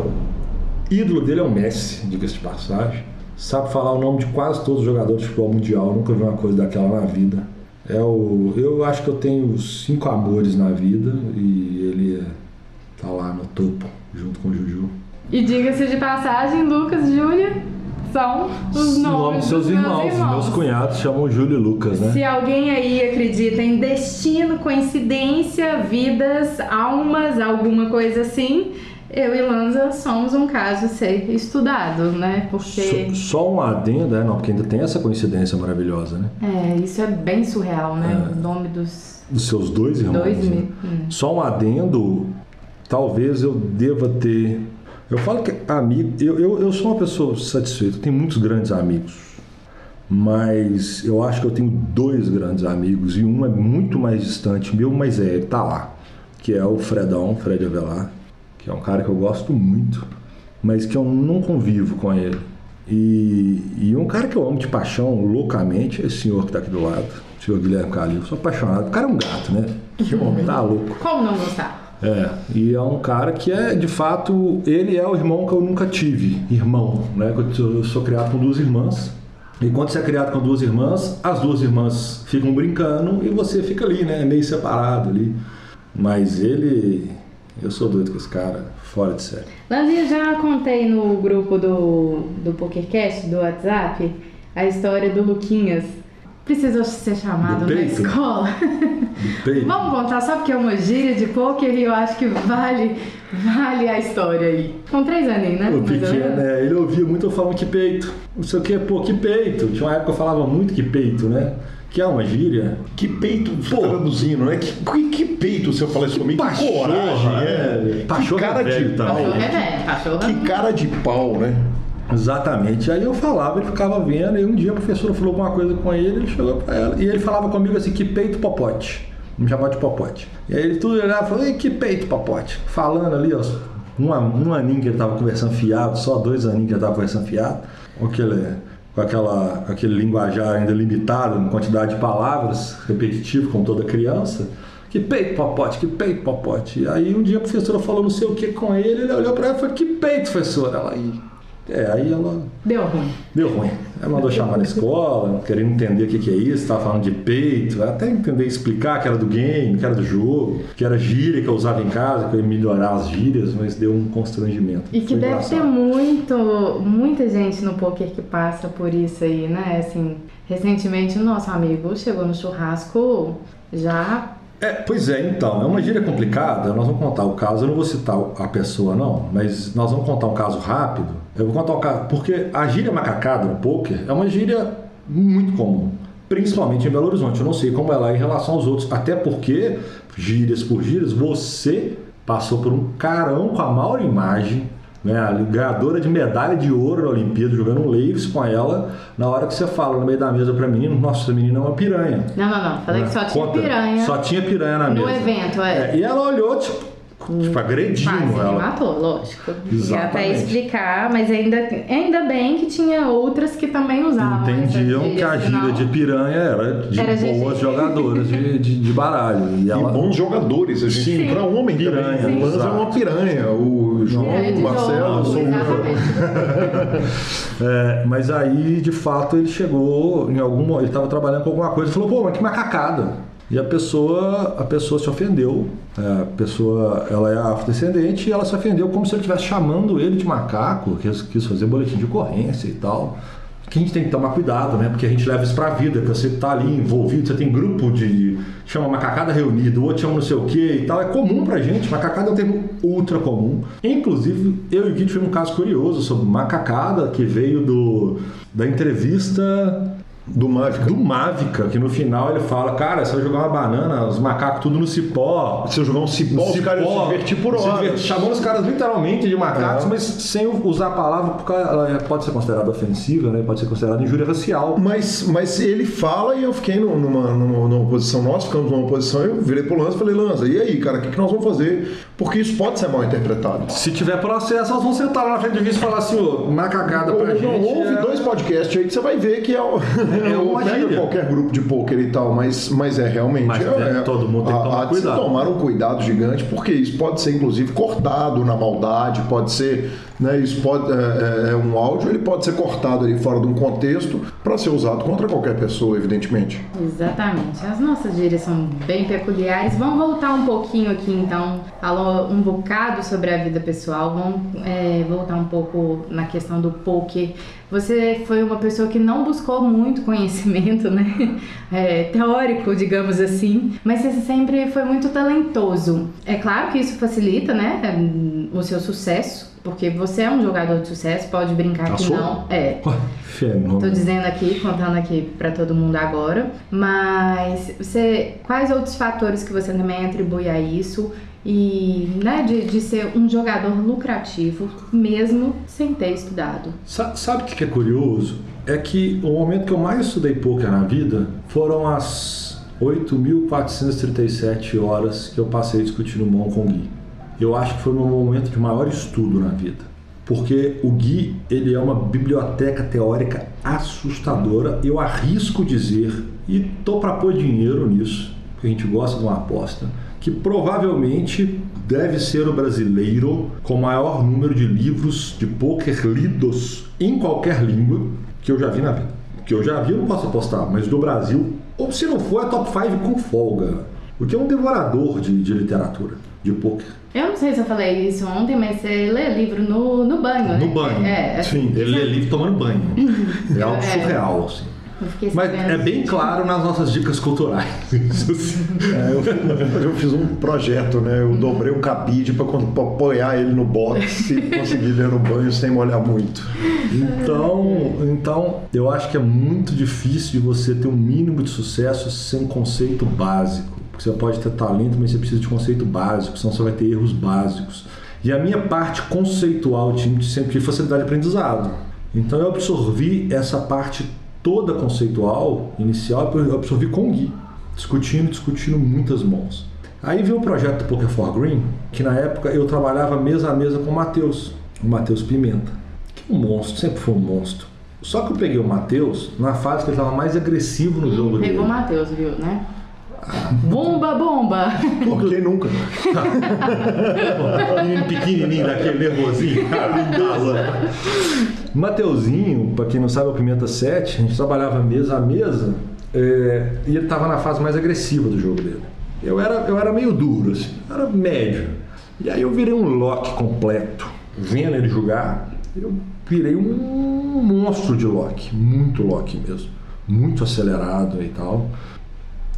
Ídolo dele é o Messi, diga-se de passagem. Sabe falar o nome de quase todos os jogadores de futebol mundial. Nunca vi uma coisa daquela na vida. É o, eu acho que eu tenho cinco amores na vida e ele é, tá lá no topo junto com o Juju. E diga-se de passagem, Lucas Júlia são os nomes dos seus irmãos. Meus, irmãos. meus cunhados chamam Júlio e Lucas, né? Se alguém aí acredita em destino, coincidência, vidas, almas, alguma coisa assim, eu e Lanza somos um caso a ser estudado, né? Porque. Só, só um adendo, é, não, porque ainda tem essa coincidência maravilhosa, né? É, isso é bem surreal, né? É. O nome dos. Dos seus dois irmãos. Dois né? hum. Só um adendo, talvez eu deva ter. Eu falo que amigo, eu, eu, eu sou uma pessoa satisfeita, eu tenho muitos grandes amigos, mas eu acho que eu tenho dois grandes amigos e um é muito mais distante meu, mas é, ele tá lá, que é o Fredão, Fred Avelar, que é um cara que eu gosto muito, mas que eu não convivo com ele. E, e um cara que eu amo de paixão loucamente é esse senhor que está aqui do lado, o senhor Guilherme Calil. Sou apaixonado. O cara é um gato, né? Que homem. Tá louco. Como não gostar? É, e é um cara que é, de fato, ele é o irmão que eu nunca tive, irmão, né? Eu sou criado com duas irmãs, e quando você é criado com duas irmãs, as duas irmãs ficam brincando e você fica ali, né? Meio separado ali. Mas ele. Eu sou doido com esse cara, fora de série. Lanzinha, já contei no grupo do, do PokerCast, do WhatsApp, a história do Luquinhas precisou ser chamado na escola. Vamos contar só porque é uma gíria de poker e eu acho que vale, vale a história aí. Com três aninhos, né? O pequeno, é, ele ouvia muito eu falando que peito. Não sei o que, pô, que peito. Tinha uma época que eu falava muito que peito, né? Que é uma gíria. Que peito, pô. traduzindo, né? Que, que, que peito se eu falar isso comigo? Que coragem, é. é. Que cara de pau. É que cara de pau, né? Exatamente. Aí eu falava, ele ficava vendo, e um dia a professora falou alguma coisa com ele, ele chegou para ela, e ele falava comigo assim, que peito popote. Me chamava de popote. E aí ele tudo olhava e falou, que peito popote. Falando ali, ó, um, um aninho que ele tava conversando fiado, só dois aninhos que ele tava conversando fiado, com aquele, com aquela, aquele linguajar ainda limitado em quantidade de palavras, repetitivo, como toda criança. Que peito, popote, que peito, popote. E aí um dia a professora falou não sei o que com ele, ele olhou para ela e falou, que peito, professora? Ela, aí é, aí ela. Deu ruim. Deu ruim. Ela mandou chamar na escola, querendo entender o que, que é isso, estava falando de peito, até entender, explicar que era do game, que era do jogo, que era gíria que eu usava em casa, que eu ia melhorar as gírias, mas deu um constrangimento. E que Foi deve engraçado. ter muito, muita gente no poker que passa por isso aí, né? Assim, recentemente o nosso amigo chegou no churrasco já é, pois é, então, é uma gíria complicada. Nós vamos contar o caso, eu não vou citar a pessoa, não, mas nós vamos contar um caso rápido. Eu vou contar um caso, porque a gíria macacada no poker é uma gíria muito comum, principalmente em Belo Horizonte. Eu não sei como ela é em relação aos outros, até porque, gírias por gírias, você passou por um carão com a maior imagem né, ganhadora de medalha de ouro na Olimpíada, jogando um Leaves com ela, na hora que você fala no meio da mesa pra menino, nossa, essa menina é uma piranha. Não, não, não. Falei né? que só tinha Conta, piranha. Só tinha piranha na no mesa. No evento, é. é. E ela olhou, tipo, Tipo, agredindo Quase ela. matou, lógico. E até Exatamente. explicar, mas ainda, ainda bem que tinha outras que também usavam. Entendiam que a gíria de piranha era de Era gente- boas jogadoras de, de, de baralho. E E ela. bons jogadores, a gente. Sim. Pra homem Piranha, também. O Lanza é uma piranha. O João, É, o Marcelo, jogo, eu sou um. exatamente. É, mas aí, de fato, ele chegou em algum ele estava trabalhando com alguma coisa e falou, pô, mas que macacada. E a pessoa, a pessoa se ofendeu. É, a pessoa, ela é afrodescendente e ela se ofendeu como se ele estivesse chamando ele de macaco, quis, quis fazer boletim de ocorrência e tal. Que a gente tem que tomar cuidado, né? Porque a gente leva isso pra vida, que você tá ali envolvido, você tem grupo de. chama macacada reunido, o outro chama não sei o que e tal. É comum pra gente, macacada é um termo ultra comum. Inclusive, eu e o Gui tivemos um caso curioso sobre macacada que veio do, da entrevista Do Mágica. do Mavica, que no final ele fala, cara, se eu jogar uma banana, os macacos tudo no cipó. Se eu jogar um cipó, os caras se divertir por horas. chamando os caras literalmente de macacos, É. mas sem usar a palavra, porque ela pode ser considerada ofensiva, né? pode ser considerada injúria racial. Mas, mas ele fala e eu fiquei numa, numa, numa posição, nós ficamos numa posição, eu virei pro Lanza e falei, Lanza, e aí, cara, o que, que nós vamos fazer? Porque isso pode ser mal interpretado. Se tiver processo, elas vão sentar lá na frente do juiz e falar assim, ô, macacada pra gente. não, ouve é- dois podcasts aí que você vai ver que é, o, É pega gíria. qualquer grupo de pôquer e tal, mas, mas é realmente. Mas é, é- todo mundo tem que tomar se cuidado. tomar um cuidado gigante, porque isso pode ser inclusive cortado na maldade, pode ser, né, isso pode é, é- é um áudio, ele pode ser cortado ali fora de um contexto para ser usado contra qualquer pessoa, evidentemente. Exatamente. As nossas gírias são bem peculiares. Vamos voltar um pouquinho aqui, então. Falou um bocado sobre a vida pessoal. Vamos é, voltar um pouco na questão do poker. Você foi uma pessoa que não buscou muito conhecimento, né? É, teórico, digamos assim. Mas você sempre foi muito talentoso. É claro que isso facilita, né? O seu sucesso. Porque você é um jogador de sucesso, pode brincar Ah, que sou? não. É, Fenômeno. Tô dizendo aqui, contando aqui pra todo mundo agora, mas você, quais outros fatores que você também atribui a isso e, né, de, de ser um jogador lucrativo mesmo sem ter estudado? Sa- Sabe o que que é curioso? É que o momento que eu mais estudei poker na vida foram as 8.437 horas que eu passei discutindo mão com o Gui. Eu acho que foi meu momento de maior estudo na vida. Porque o Gui, ele é uma biblioteca teórica assustadora. Eu arrisco dizer, e tô para pôr dinheiro nisso, porque a gente gosta de uma aposta, que provavelmente deve ser o brasileiro com maior número de livros de poker lidos em qualquer língua que eu já vi na vida. Que eu já vi, eu não posso apostar, mas do Brasil, ou se não for, é top 5 com folga. O que é um devorador de, de literatura, de poker. Eu não sei se eu falei isso ontem, mas você lê livro no, no banho, né? No banho. É, Sim, ele lê livro tomando banho. É algo É. surreal, assim. Mas é bem claro nas nossas dicas culturais. É, eu, fiz- eu fiz um projeto, né? Eu dobrei um cabide para apoiar ele no box e conseguir ler no banho sem molhar muito. Então, então, eu acho que é muito difícil de você ter um mínimo de sucesso sem conceito básico. Porque você pode ter talento, mas você precisa de conceito básico, senão você vai ter erros básicos. E a minha parte conceitual, tive- sempre tive facilidade de aprendizado. Então eu absorvi essa parte toda conceitual, inicial, eu absorvi com o Gui, discutindo, discutindo muitas mãos. Aí veio o projeto do Poker for Green, que na época eu trabalhava mesa a mesa com o Matheus, o Matheus Pimenta, que é um monstro, sempre foi um monstro. Só que eu peguei o Matheus na fase que ele estava mais agressivo no jogo dele. Pegou o Matheus, viu, né? Bomba, bomba! Por que nunca? Menino pequenininho daquele nervosinho, cara, em casa. Mateuzinho, pra quem não sabe, é o Pimenta 7, a gente trabalhava mesa a mesa é, e ele tava na fase mais agressiva do jogo dele. Eu era, eu era meio duro, assim, eu era médio. E aí eu virei um lock completo. Vendo ele jogar, eu virei um monstro de lock, muito lock mesmo. Muito acelerado e tal.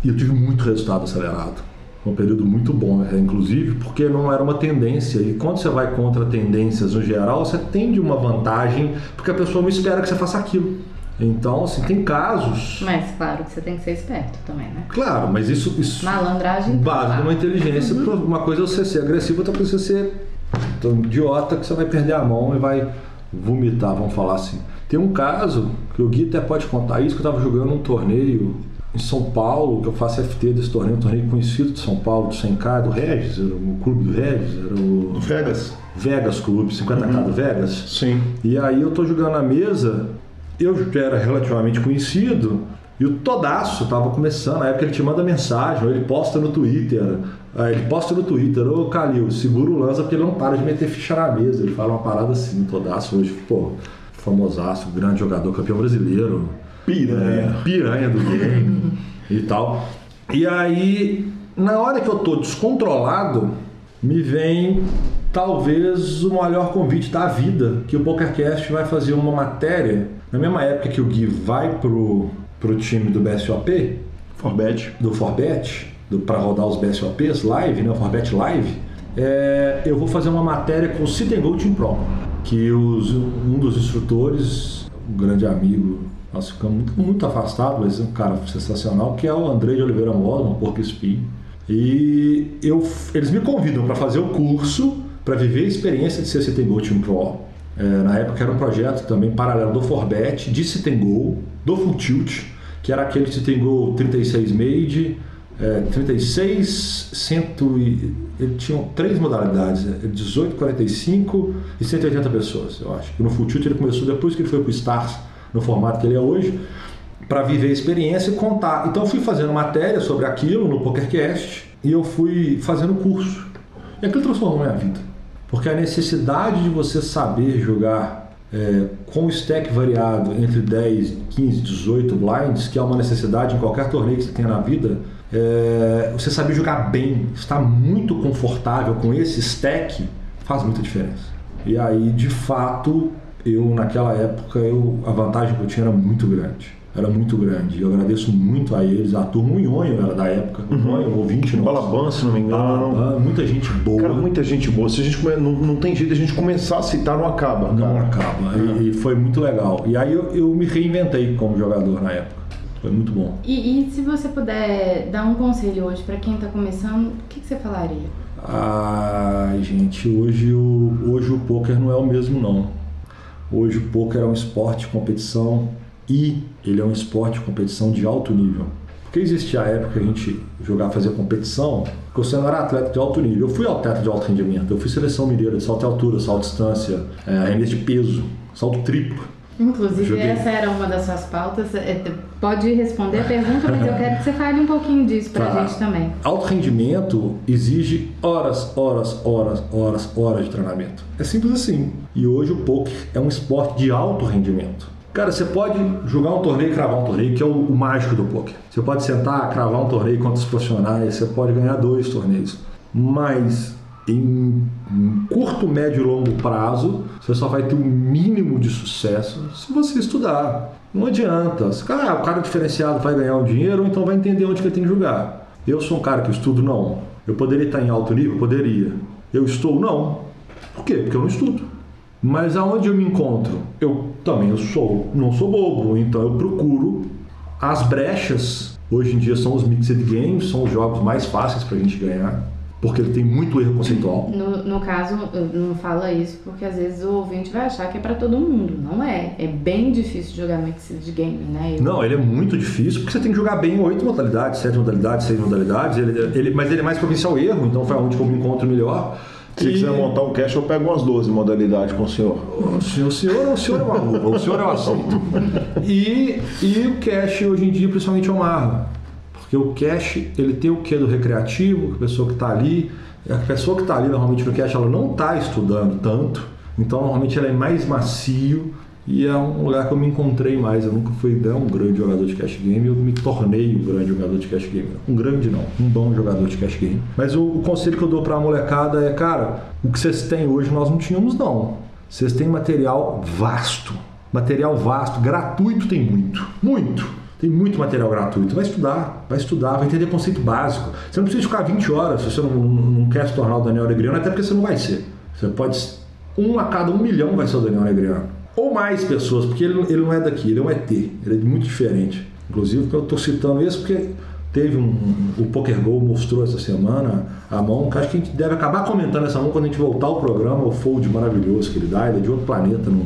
E eu tive muito resultado acelerado. Um período muito bom, é, inclusive, porque não era uma tendência. E quando você vai contra tendências no geral, você tende uma vantagem, porque a pessoa não espera que você faça aquilo. Então, assim, tem casos. Mas claro que você tem que ser esperto também, né? Claro, mas isso. isso Malandragem. base de uma inteligência. Uma coisa é você ser agressivo, outra coisa é você ser tão idiota que você vai perder a mão e vai vomitar, vamos falar assim. Tem um caso que o Gui até pode contar isso, que eu estava jogando um torneio em São Paulo, que eu faço FT desse torneio, um torneio conhecido de São Paulo, do 100K, do Regis, era o clube do Regis, era o. Vegas. Vegas Clube, 50K uhum. do Vegas. Sim. E aí eu tô jogando na mesa, eu já era relativamente conhecido, e o Todaço estava começando, na época ele te manda mensagem, ou ele posta no Twitter. Ele posta no Twitter, ô Calil, segura o lança porque ele não para de meter ficha na mesa. Ele fala uma parada assim, Todaço hoje, pô, famosaço, grande jogador, campeão brasileiro. Piranha. É, piranha do game e tal. E aí, na hora que eu tô descontrolado, me vem talvez o maior convite da vida, que o PokerCast vai fazer uma matéria, na mesma época que o Gui vai pro para o time do BSOP, Forbet, do Forbet, para rodar os BSOPs live, né, o Forbet Live, é, eu vou fazer uma matéria com o Sit Go Team Pro, que os, um dos instrutores, um grande amigo, nós ficamos muito, muito afastados, mas é um cara sensacional, que é o André de Oliveira Mosa, um porco espinho. E eu, eles me convidam para fazer o curso, para viver a experiência de ser Team Pro. É, na época era um projeto também paralelo do Forbet, de Sit Go, do Full Tilt, que era aquele que tem gol 36 made, é, 36, 100 e, ele tinha três modalidades, 18, é, 45 e 180 pessoas, eu acho. E no Full Tilt ele começou depois que ele foi para o Stars, no formato que ele é hoje, para viver a experiência e contar. Então eu fui fazendo matéria sobre aquilo no PokerCast e eu fui fazendo curso. E aquilo transformou minha vida. Porque a necessidade de você saber jogar é, com o stack variado entre 10, 15, 18 blinds, que é uma necessidade em qualquer torneio que você tenha na vida, é, você saber jogar bem, estar muito confortável com esse stack, faz muita diferença. E aí, de fato, eu naquela época, eu, a vantagem que eu tinha era muito grande era muito grande. Eu agradeço muito a eles. A turma o Nhonho era da época. O Nhonho, ouvinte nosso. Balaban, se não me engano. muita gente boa. Cara, muita gente boa. Se a gente come... não, não tem jeito de a gente começar a citar, não acaba. Não cara. acaba. É. E, e, foi muito legal. E aí eu, eu, me reinventei como jogador na época. Foi muito bom. E, e se você puder dar um conselho hoje para quem está começando, o que, que, você falaria? Ai, gente, hoje o, hoje o poker não é o mesmo não. Hoje o poker é um esporte de competição e ele é um esporte de competição de alto nível. Porque existia a época que a gente jogava, fazia competição, que você não era atleta de alto nível. Eu fui atleta de alto rendimento, eu fui seleção mineira de salto em altura, salto distância, é, de peso, salto triplo. Inclusive, essa era uma das suas pautas. É, pode responder a pergunta, mas eu quero que você fale um pouquinho disso pra tá. gente também. Alto rendimento exige horas, horas, horas, horas, horas de treinamento. É simples assim. E hoje o poker é um esporte de alto rendimento. Cara, você pode jogar um torneio e cravar um torneio, que é o, o mágico do poker. Você pode sentar, cravar um torneio contra os profissionais, você pode ganhar dois torneios. Mas em curto, médio e longo prazo, você só vai ter um mínimo de sucesso se você estudar. Não adianta. Ah, o cara diferenciado vai ganhar o dinheiro, ou então vai entender onde que ele tem que jogar. Eu sou um cara que estudo? Não. Eu poderia estar em alto nível? Poderia. Eu estou? Não. Por quê? Porque eu não estudo. Mas aonde eu me encontro? Eu também eu sou, não sou bobo, então eu procuro as brechas. Hoje em dia são os mixed games, são os jogos mais fáceis para a gente ganhar, porque ele tem muito erro conceitual. No, no caso, não fala isso porque às vezes o ouvinte vai achar que é para todo mundo. Não é. É bem difícil jogar mixed game, né? Eu... Não, ele é muito difícil porque você tem que jogar bem oito modalidades, sete modalidades, seis modalidades. Ele, ele, mas ele é mais propício ao erro, então foi onde eu me encontro melhor. Se e... quiser montar um cache, eu pego umas 12 modalidades com o senhor. O senhor, o senhor, o senhor é uma luva, o senhor é o aceito. E, e o cache hoje em dia, principalmente, é o marra. Porque o cache, ele tem o que do recreativo, a pessoa que está ali, a pessoa que está ali normalmente no cache, ela não está estudando tanto, então normalmente ela é mais macio, e é um lugar que eu me encontrei mais. Eu nunca fui né, um grande jogador de cash game, eu me tornei um grande jogador de cash game. Um grande não, um bom jogador de cash game. Mas o, o conselho que eu dou para a molecada é, cara, o que vocês têm hoje nós não tínhamos não. Vocês têm material vasto. Material vasto, gratuito tem muito. Muito. Tem muito material gratuito. Vai estudar, vai estudar, vai entender conceito básico. Você não precisa ficar 20 horas se você não, não, não quer se tornar o Daniel Alegriano, até porque você não vai ser. Você pode. Um a cada um milhão vai ser o Daniel Alegriano ou mais pessoas, porque ele, ele não é daqui, ele é um ET, ele é muito diferente. Inclusive, eu estou citando isso porque teve um, um, o Poker Go mostrou essa semana a mão, que acho que a gente deve acabar comentando essa mão quando a gente voltar ao programa, o fold maravilhoso que ele dá, ele é de outro planeta, num,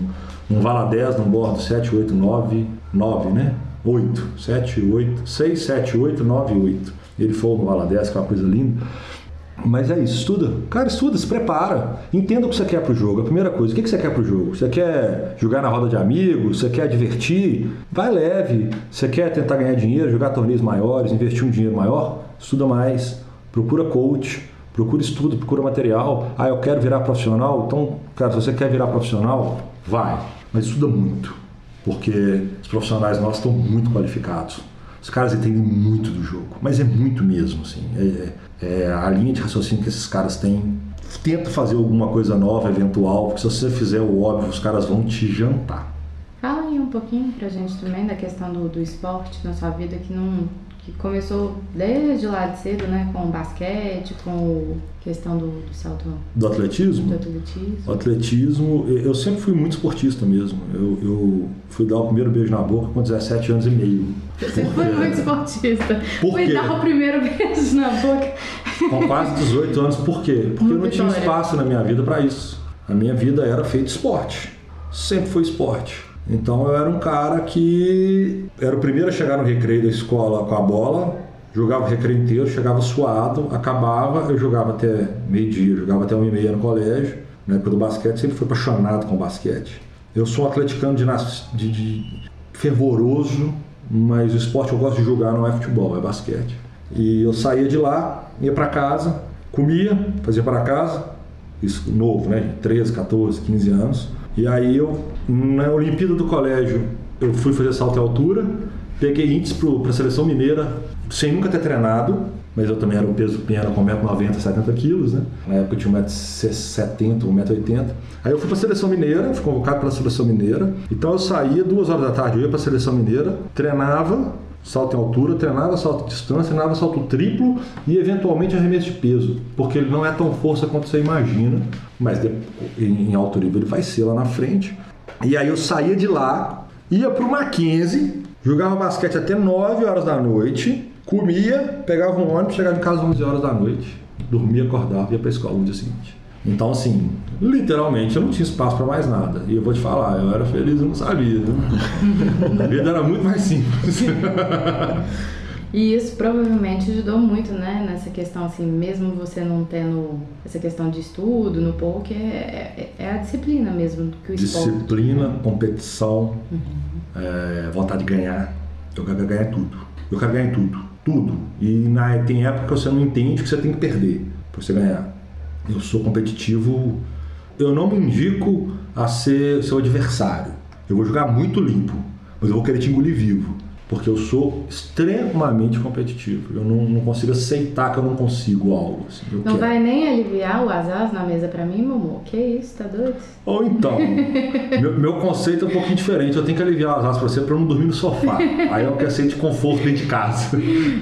num Vala 10, num bordo 7, 8, 9, 9, né? 8, 7, 8, 6, 7, 8, 9, 8. Ele foi no Valadez, que é uma coisa linda. Mas é isso, estuda. Cara, estuda, se prepara. Entenda o que você quer pro jogo. A primeira coisa, o que você quer pro jogo? Você quer jogar na roda de amigos? Você quer divertir? Vai leve. Você quer tentar ganhar dinheiro, jogar torneios maiores, investir um dinheiro maior? Estuda mais. Procura coach. Procura estudo, procura material. Ah, eu quero virar profissional? Então, cara, se você quer virar profissional, vai. Mas estuda muito. Porque os profissionais nossos estão muito qualificados. Os caras entendem muito do jogo, mas é muito mesmo, assim. É, é, é, a linha de raciocínio que esses caras têm. Tenta fazer alguma coisa nova, eventual, porque se você fizer o óbvio, os caras vão te jantar. Fala aí um pouquinho pra gente também da questão do, do esporte na sua vida que não que começou desde lá de cedo, né? Com o basquete, com a questão do, do salto. Do atletismo? Do atletismo. O atletismo, eu sempre fui muito esportista mesmo. Eu, eu fui dar o primeiro beijo na boca com 17 anos e meio. Você foi muito esportista. Por Foi quê? dar o primeiro beijo na boca. Com quase 18 anos, por quê? Porque eu não tinha Vitória. espaço na minha vida para isso. A minha vida era feito esporte. Sempre foi esporte. Então eu era um cara que era o primeiro a chegar no recreio da escola com a bola, jogava o recreio inteiro, chegava suado, acabava, eu jogava até meio-dia, jogava até uma e meia no colégio. Na época do basquete, sempre fui apaixonado com basquete. Eu sou um atleticano de, de, de fervoroso, mas o esporte que eu gosto de jogar não é futebol, é basquete. E eu saía de lá, ia para casa, comia, fazia para casa, isso novo, né? 13, 14, 15 anos. E aí eu, na Olimpíada do colégio, eu fui fazer salto em altura, peguei índice para a seleção mineira, sem nunca ter treinado, mas eu também era um peso pequeno, com 1,90m, 70 quilos, né? Na época eu tinha 1,70m, 1,80m. Aí eu fui para a seleção mineira, fui convocado pela seleção mineira. Então eu saía duas horas da tarde, eu ia para a seleção mineira, treinava salto em altura, treinava salto de distância, treinava salto triplo e eventualmente arremesso de peso, porque ele não é tão força quanto você imagina, mas em alto nível ele vai ser lá na frente. E aí eu saía de lá, ia para o Mackenzie, jogava basquete até 9 horas da noite, comia, pegava um ônibus, chegava em casa às 11 horas da noite, dormia, acordava e ia para a escola no dia seguinte. Então, assim, literalmente eu não tinha espaço para mais nada. E eu vou te falar, eu era feliz, eu não sabia. Viu? A vida era muito mais simples. E isso provavelmente ajudou muito, né? Nessa questão, assim, mesmo você não tendo essa questão de estudo no poker, é, é- é a disciplina mesmo que o esporte. Disciplina, competição, é, vontade de ganhar. Eu quero ganhar tudo. Eu quero ganhar em tudo. Tudo. E na, tem época que você não entende que você tem que perder para você ganhar. Eu sou competitivo. Eu não me indico a ser seu adversário. Eu vou jogar muito limpo, mas eu vou querer te engolir vivo. Porque eu sou extremamente competitivo. Eu não, não consigo aceitar que eu não consigo algo. assim. Não quero. vai nem aliviar o azar na mesa pra mim, Momo? Que isso, tá doido? Ou então, meu, meu conceito é um pouquinho diferente. Eu tenho que aliviar as asas pra você pra eu não dormir no sofá. Aí eu quero sentir conforto dentro de casa.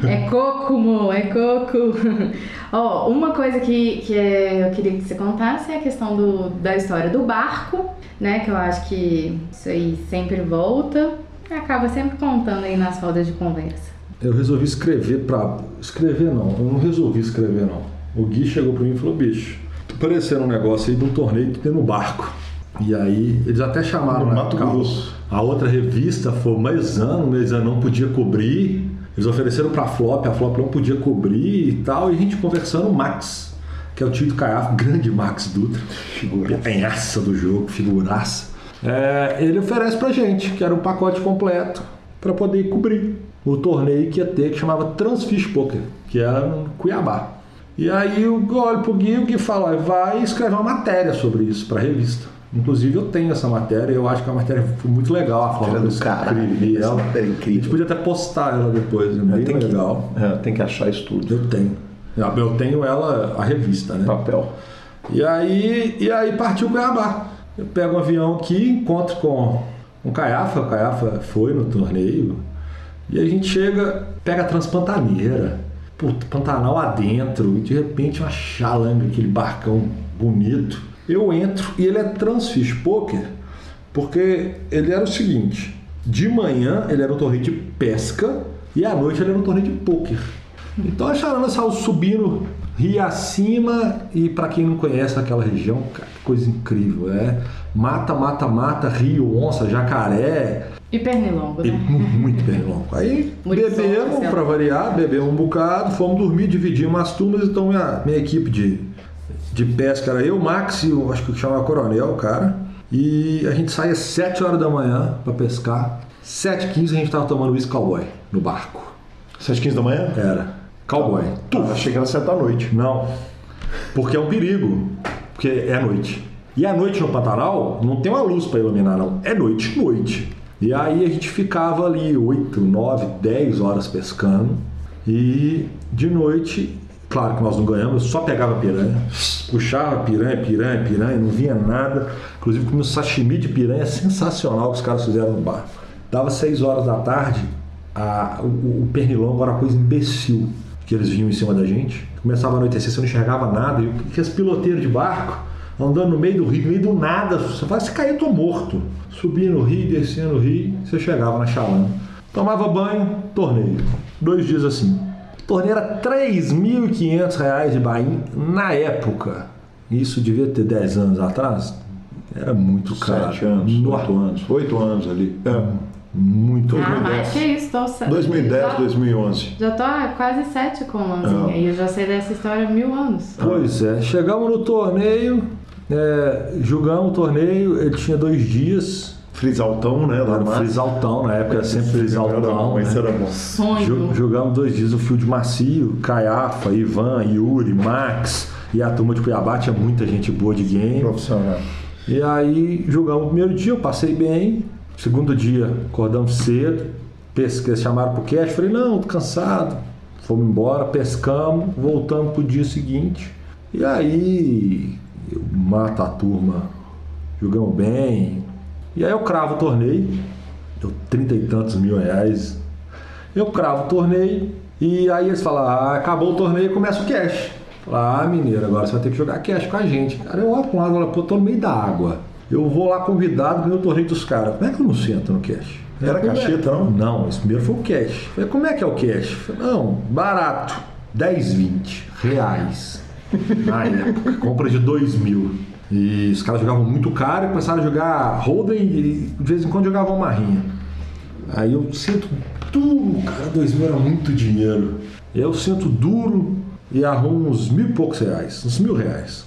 É coco, Mo, é coco. Ó, uma coisa que, que eu queria que você contasse é a questão do, da história do barco, né? Que eu acho que isso aí sempre volta. Acaba sempre contando aí nas rodas de conversa. Eu resolvi escrever pra. Escrever não, eu não resolvi escrever não. O Gui chegou pra mim e falou: bicho, tô parecendo um negócio aí de um torneio que tem no barco. E aí, eles até chamaram No na Mato Grosso. A outra revista foi o Maisano, o não podia cobrir. Eles ofereceram pra Flop, a Flop não podia cobrir e tal. E a gente conversando, o Max, que é o tio do Caiafa, grande Max Dutra, figuraça do jogo, figuraça. É, ele oferece pra gente, que era um pacote completo para poder cobrir o torneio que ia ter, que chamava Transfish Poker, que era no Cuiabá. E aí eu olho pro Gui e o Gui fala, "Ó, vai escrever uma matéria sobre isso para revista. Inclusive eu tenho essa matéria, eu acho que a matéria foi muito legal, a forma eu do caralho, escrevi ela. matéria é A gente incrível. podia até postar ela depois, é bem que, legal. é, tem que achar isso tudo. Eu tenho. Eu tenho ela, a revista, né? Papel. E aí, e aí partiu Cuiabá. Eu pego um avião aqui, encontro com um Caiafa, o Caiafa foi no torneio, e a gente chega, pega a Transpantaneira, puta, Pantanal adentro, e de repente uma chalanga, aquele barcão bonito. Eu entro e ele é Transfish Poker, porque ele era o seguinte, de manhã ele era um torneio de pesca e à noite ele era um torneio de poker. Então a charana saiu subindo rio acima e para quem não conhece aquela região, cara, que coisa incrível, é mata, mata, mata, rio, onça, jacaré, E pernilongo, e né? muito pernilongo. Aí bebemos lá. para variar, bebemos um bocado, fomos dormir, dividimos as turmas, então minha, minha equipe de, de pesca era eu, Max e o, acho que chama Coronel, o cara. E a gente saía às 7 horas da manhã para pescar. 7h15 a gente tava tomando uísque cowboy no barco. 7 15 da manhã? Era. Cowboy. Tu, achei que era 7 da noite. Não. Porque é um perigo. Porque é noite. E à noite no Pantanal não tem uma luz para iluminar, não. É noite, noite. E aí a gente ficava ali 8, 9, 10 horas pescando. E de noite, claro que nós não ganhamos, eu só pegava piranha. Puxava piranha, piranha, piranha, não vinha nada. Inclusive comi um sashimi de piranha sensacional que os caras fizeram no barco. Dava 6 horas da tarde, a- o, o pernilongo era uma coisa imbecil que eles vinham em cima da gente. Começava a anoitecer, você não enxergava nada. E aqueles piloteiros de barco andando no meio do rio, no meio do nada. Você fala, se cair, eu tô morto. Subia no rio, descia no rio, você chegava na chalana. Tomava banho, torneio. Dois dias assim. Torneio era 3.500 reais de Bahia na época. Isso devia ter 10 anos atrás. Era muito caro. 7 anos, No- 8 anos. 8 anos ali. É. Muito Ah, mais que isso, tô... 2010, já, 2011. já tô há quase sete com o Lanzinha e eu já sei dessa história há mil anos. Pois é, chegamos no torneio, é, jogamos o torneio, ele tinha dois dias, Frisaltão, né? lá no Frisaltão, na época era sempre Frisaltão. Mas né? era bom. Sonho. Jo- Jogamos dois dias o Field Macio, Caiafa, Ivan, Yuri, Max e a turma de Cuiabá, tinha muita gente boa de game. Profissional. E aí jogamos o primeiro dia, eu passei bem. Segundo dia, acordamos cedo, pesquei, chamaram pro cash, falei, não, tô cansado. Fomos embora, pescamos, voltamos pro dia seguinte. E aí eu mato a turma, jogamos bem. E aí eu cravo o torneio, deu trinta e tantos mil reais. Eu cravo o torneio e aí eles falam, ah, acabou o torneio começa o cash. Falar, ah, mineiro, agora você vai ter que jogar cash com a gente. Cara, eu olho um lado e falo, pô, tô no meio da água. Eu vou lá convidado no torneio dos caras. Como é que eu não sento no cash? Era é- cacheta, não? Não, esse primeiro foi o cash. Falei, como é que é o cash? Falei, não, barato. 10, 20 reais. Na época, compra de 2 mil. E os caras jogavam muito caro e começaram a jogar Holden e de vez em quando jogavam Marrinha. Aí eu sinto duro, cara, 2 mil era muito dinheiro. Eu sinto duro e arrumo uns mil e poucos reais, uns mil reais.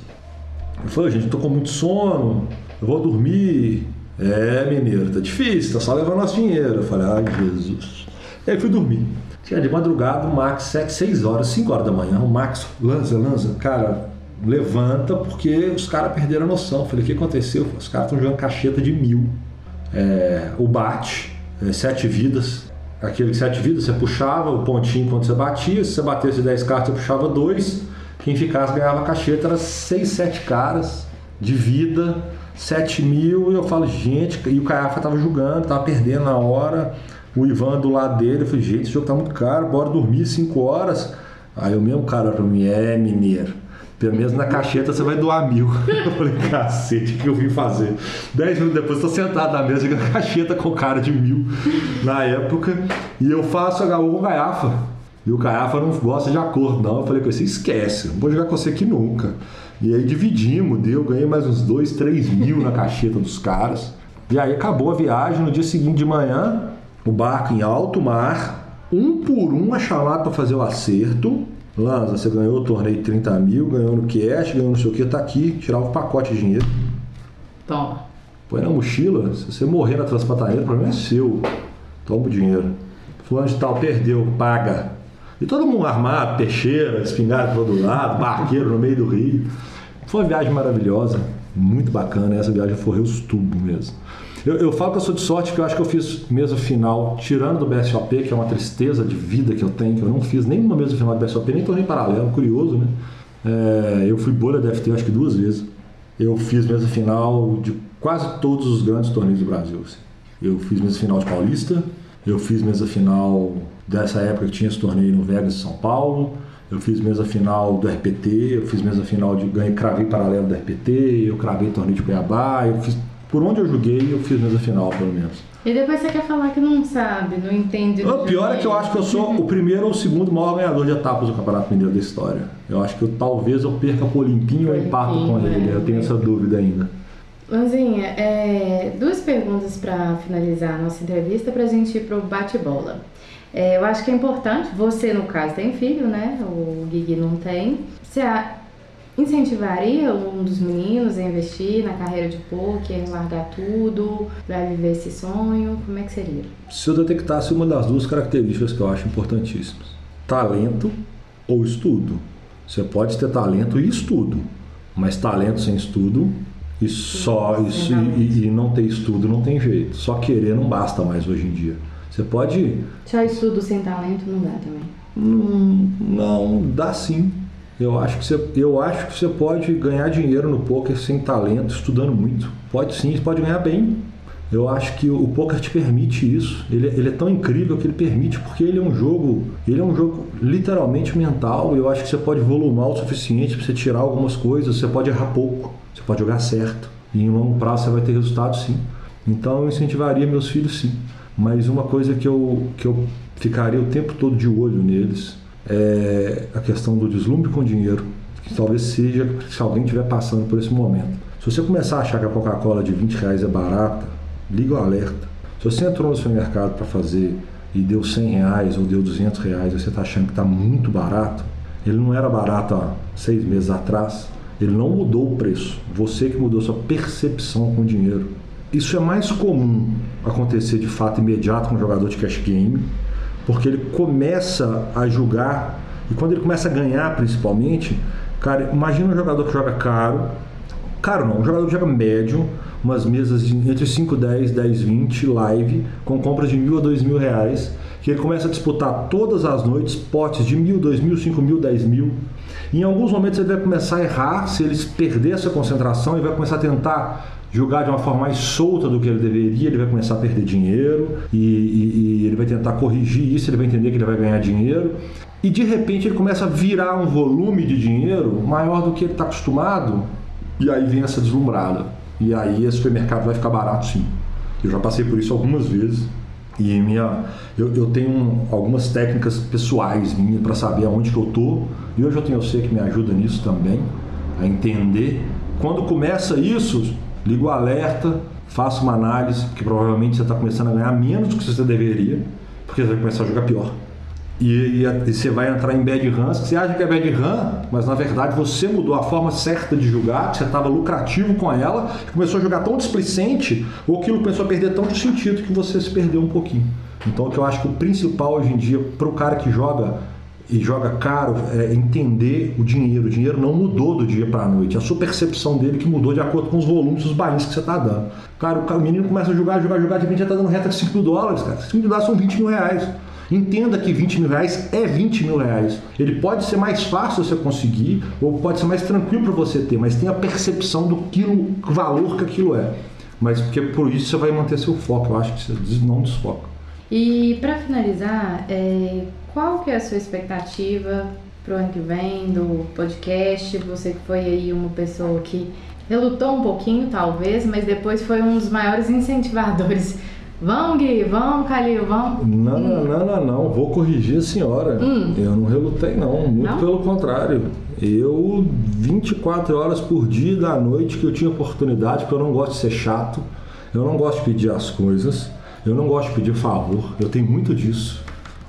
Eu falei, gente, tô com muito sono, eu vou dormir. É, mineiro, tá difícil, tá só levando nosso dinheiro. Eu falei, ai, Jesus. E aí fui dormir. Tinha de madrugada, o Max, 7, 6 horas, 5 horas da manhã. O Max, lança, lança, cara, levanta porque os caras perderam a noção. Eu falei, o que aconteceu? Os caras estão jogando cacheta de mil. É, o bate, é, sete vidas. Aquele sete vidas, você puxava o pontinho quando você batia. Se você batesse 10 cartas, você puxava dois. Quem ficasse ganhava cacheta, era 6, 7 caras de vida, 7 mil. E eu falo, gente, e o Caiafa tava jogando, tava perdendo na hora. O Ivan do lado dele, eu falei, gente, esse jogo tá muito caro, bora dormir 5 horas. Aí o mesmo cara pra mim, é mineiro. Pelo menos na cacheta você vai doar mil. Eu falei, cacete, o que eu vim fazer? Dez minutos depois, tô sentado na mesa jogando cacheta com cara de mil na época. E eu faço HU com o Caiafa. E o Caiafa não gosta de acordo, não. Eu falei com você, esquece, não vou jogar com você aqui nunca. E aí dividimos, deu, ganhei mais uns dois, três mil na cacheta dos caras. E aí acabou a viagem, no dia seguinte de manhã, o barco em alto mar, um por um a chamada para fazer o acerto. Lanza, você ganhou o torneio 30 mil, ganhou no cash, ganhou não sei o que, tá aqui, tirava o pacote de dinheiro. Toma. Põe na mochila, se você morrer na Transpantaneira, o problema é seu. Toma o dinheiro. Fulano de tal, perdeu, paga. E todo mundo armado, peixeira, espingarda todo lado, barqueiro no meio do rio. Foi uma viagem maravilhosa, muito bacana. Essa viagem foi os tubos mesmo. Eu, eu falo que eu sou de sorte, que eu acho que eu fiz mesa final, tirando do BSOP, que é uma tristeza de vida que eu tenho, que eu não fiz nenhuma mesa final de BSOP, nem torneio paralelo, curioso, né? É, eu fui bolha da FT acho que duas vezes. Eu fiz mesa final de quase todos os grandes torneios do Brasil. assim. Eu fiz mesa final de Paulista, eu fiz mesa final dessa época que tinha esse torneio no Vegas São Paulo, eu fiz mesa final do RPT, eu fiz mesa final de ganhei, cravei paralelo do RPT, eu cravei torneio de Cuiabá, eu fiz Por onde eu joguei, eu fiz mesa final, pelo menos. E depois você quer falar que não sabe, não entende. O pior é que eu acho que eu sou o primeiro ou o segundo maior ganhador de etapas do Campeonato Mineiro da história. Eu acho que eu, talvez eu perca por limpinho ou empato com ele. é. Eu tenho essa dúvida ainda. Lanzinha, é, duas perguntas para finalizar a nossa entrevista para a gente ir pro bate-bola. É, eu acho que é importante, você no caso tem filho, né? O Guigui não tem. Você incentivaria um dos meninos a investir na carreira de poker, largar tudo, vai viver esse sonho? Como é que seria? Se eu detectasse uma das duas características que eu acho importantíssimas: talento ou estudo. Você pode ter talento e estudo, mas talento sem estudo e só isso e, e não ter estudo não tem jeito. Só querer não basta mais hoje em dia. Você pode Só estudo sem talento não dá também. Hum, não, dá sim. Eu acho, que você, eu acho que você pode ganhar dinheiro no poker sem talento, estudando muito. Pode sim, você pode ganhar bem. Eu acho que o poker te permite isso. Ele, ele é tão incrível que ele permite, porque ele é um jogo, ele é um jogo literalmente mental. Eu acho que você pode volumar o suficiente para você tirar algumas coisas. Você pode errar pouco, você pode jogar certo. E em longo prazo você vai ter resultado sim. Então eu incentivaria meus filhos sim. Mas uma coisa que eu, que eu ficaria o tempo todo de olho neles é a questão do deslumbre com dinheiro, que talvez seja se alguém estiver passando por esse momento. Se você começar a achar que a Coca-Cola de 20 reais é barata, liga o alerta. Se você entrou no supermercado para fazer e deu 100 reais ou deu 200 reais você está achando que está muito barato, ele não era barato há seis meses atrás, ele não mudou o preço. Você que mudou sua percepção com o dinheiro. Isso é mais comum acontecer de fato imediato com um jogador de cash game, porque ele começa a julgar e quando ele começa a ganhar principalmente, cara, imagina um jogador que joga caro, caro não, um jogador que joga médio, umas mesas entre 5, 10, 10, 20 live, com compras de mil a dois mil reais, que ele começa a disputar todas as noites potes de mil, dois mil, cinco mil, dez mil. Em alguns momentos ele vai começar a errar, se ele perder essa concentração, ele vai começar a tentar jogar de uma forma mais solta do que ele deveria, ele vai começar a perder dinheiro e, e- e ele vai tentar corrigir isso, ele vai entender que ele vai ganhar dinheiro. E de repente ele começa a virar um volume de dinheiro maior do que ele está acostumado, e aí vem essa deslumbrada. E aí esse supermercado vai ficar barato sim. Eu já passei por isso algumas vezes. E minha, eu, eu tenho algumas técnicas pessoais minhas para saber aonde que eu tô. E hoje eu tenho você que me ajuda nisso também, a entender. Quando começa isso, liga o alerta, faça uma análise, que provavelmente você está começando a ganhar menos do que você deveria, porque você vai começar a jogar pior. E, e e você vai entrar em bad runs, você acha que é bad run, mas na verdade você mudou a forma certa de jogar, que você estava lucrativo com ela, começou a jogar tão displicente, ou aquilo começou a perder tanto sentido que você se perdeu um pouquinho. Então o que eu acho que o principal hoje em dia para o cara que joga e joga caro é entender o dinheiro. O dinheiro não mudou do dia para a noite. A sua percepção dele que mudou de acordo com os volumes dos bains que você está dando. Cara, o menino começa a jogar, jogar, jogar, de repente já está dando reta de 5 mil dólares, cara. 5 mil dólares são 20 mil reais. Entenda que 20 mil reais é 20 mil reais. Ele pode ser mais fácil você conseguir, ou pode ser mais tranquilo para você ter, mas tenha a percepção do quilo, valor que aquilo é. Mas porque por isso você vai manter seu foco. Eu acho que você não desfoca. E para finalizar, é, qual que é a sua expectativa pro ano que vem do podcast? Você que foi aí uma pessoa que relutou um pouquinho, talvez, mas depois foi um dos maiores incentivadores. Vamos, Gui, vamos, Calil, vamos. Não, não, não, não, não. Vou corrigir a senhora. Hum. Eu não relutei, não. Muito Não? pelo contrário. Eu, 24 horas por dia da noite que eu tinha oportunidade, porque eu não gosto de ser chato, eu não gosto de pedir as coisas, eu não gosto de pedir favor, eu tenho muito disso.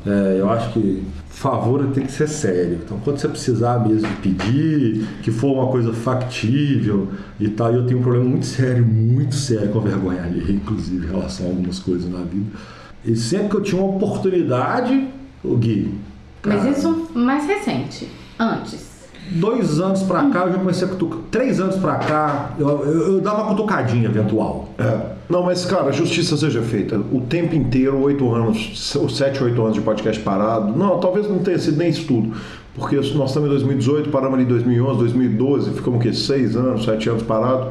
É, eu acho que favor tem que ser sério. Então, quando você precisar mesmo de pedir, que for uma coisa factível e tal, eu tenho um problema muito sério, muito sério com a vergonha alheia, inclusive, em relação a algumas coisas na vida. E sempre que eu tinha uma oportunidade, o Gui. Mas cara, isso mais recente, antes. Dois anos pra cá eu já comecei a cutucar. Três anos pra cá, eu, eu, eu dava uma cutucadinha eventual. É. Não, mas cara, justiça seja feita. O tempo inteiro, oito anos, ou sete, oito anos de podcast parado. Não, talvez não tenha sido nem isso tudo. Porque nós estamos em 2018, paramos ali em 2011, 2012, ficamos o quê? Seis anos, sete anos parado.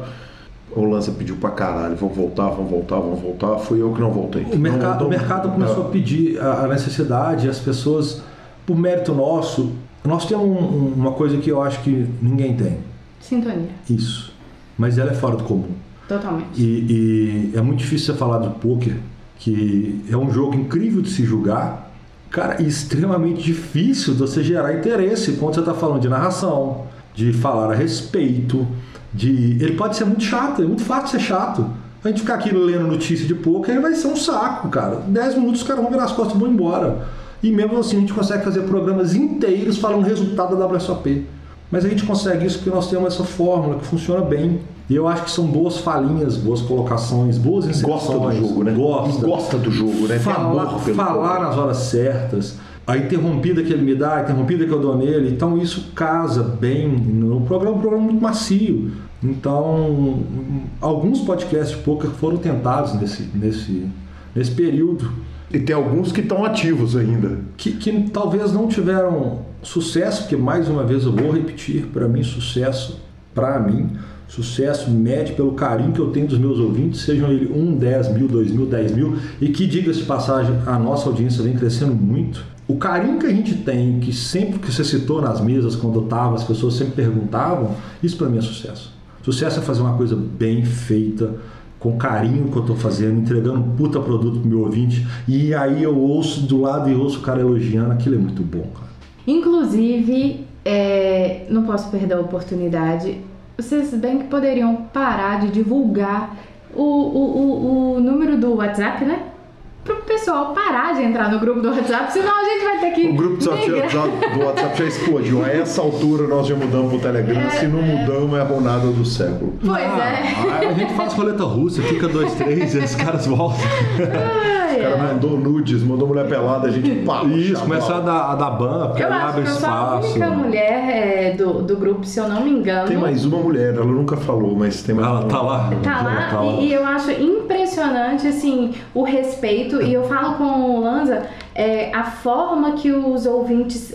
O Lança pediu pra caralho, vamos voltar, vamos voltar, vamos voltar. Fui eu que não voltei. O mercado, Não- o mercado começou a pedir a, necessidade, as pessoas, por mérito nosso, nós temos um- uma coisa que eu acho que ninguém tem. Sintonia. Isso. Mas ela é fora do comum. Totalmente. E, e é muito difícil você falar do poker, que é um jogo incrível de se julgar, cara, extremamente difícil de você gerar interesse quando você está falando de narração, de falar a respeito, de. Ele pode ser muito chato, é muito fácil ser chato. A gente ficar aqui lendo notícia de poker, vai ser um saco, cara. 10 minutos os caras vão virar as costas e vão embora. E mesmo assim a gente consegue fazer programas inteiros falando resultado da WSOP. Mas a gente consegue isso porque nós temos essa fórmula que funciona bem. E eu acho que são boas falinhas, boas colocações, boas inserções. Gosta do jogo, né? Gosta. Gosta do jogo, né? Falar, nas horas certas. A interrompida que ele me dá, a interrompida que eu dou nele. Então isso casa bem no programa, um programa muito macio. Então, alguns podcasts de poker foram tentados nesse, nesse, nesse período E tem alguns que estão ativos ainda. que, que talvez não tiveram sucesso, porque mais uma vez eu vou repetir, para mim sucesso, para mim, sucesso mede pelo carinho que eu tenho dos meus ouvintes, sejam ele 1, 10 mil, 2 mil, 10 mil, e que diga-se de passagem, a nossa audiência vem crescendo muito. O carinho que a gente tem, que sempre que você citou nas mesas, quando eu estava, as pessoas sempre perguntavam, isso para mim é sucesso. Sucesso é fazer uma coisa bem feita, com carinho que eu tô fazendo, entregando um puta produto pro meu ouvinte, e aí eu ouço do lado e ouço o cara elogiando, aquilo é muito bom, cara. Inclusive, é, não posso perder a oportunidade. Vocês bem que poderiam parar de divulgar o, o, o, o número do WhatsApp, né? Pro pessoal parar de entrar no grupo do WhatsApp, senão a gente vai ter que. O grupo do WhatsApp, do WhatsApp já explodiu. A essa altura nós já mudamos pro Telegram. Se não mudamos, é a ronada do século. Pois é. Ah, a gente faz roleta russa, fica dois, três, e os caras voltam. O cara mandou nudes, mandou mulher pelada, a gente pá, Isso, começar a dar, a dar ban, porque Eu aí acho abre eu sou a espaço. única mulher é, do, do grupo, se eu não me engano. Tem mais uma mulher, ela nunca falou, mas tem mais Ela uma. tá lá. Tá Ela lá, tá lá. E, e eu acho impressionante assim o respeito e eu falo com o Lanza é, a forma que os ouvintes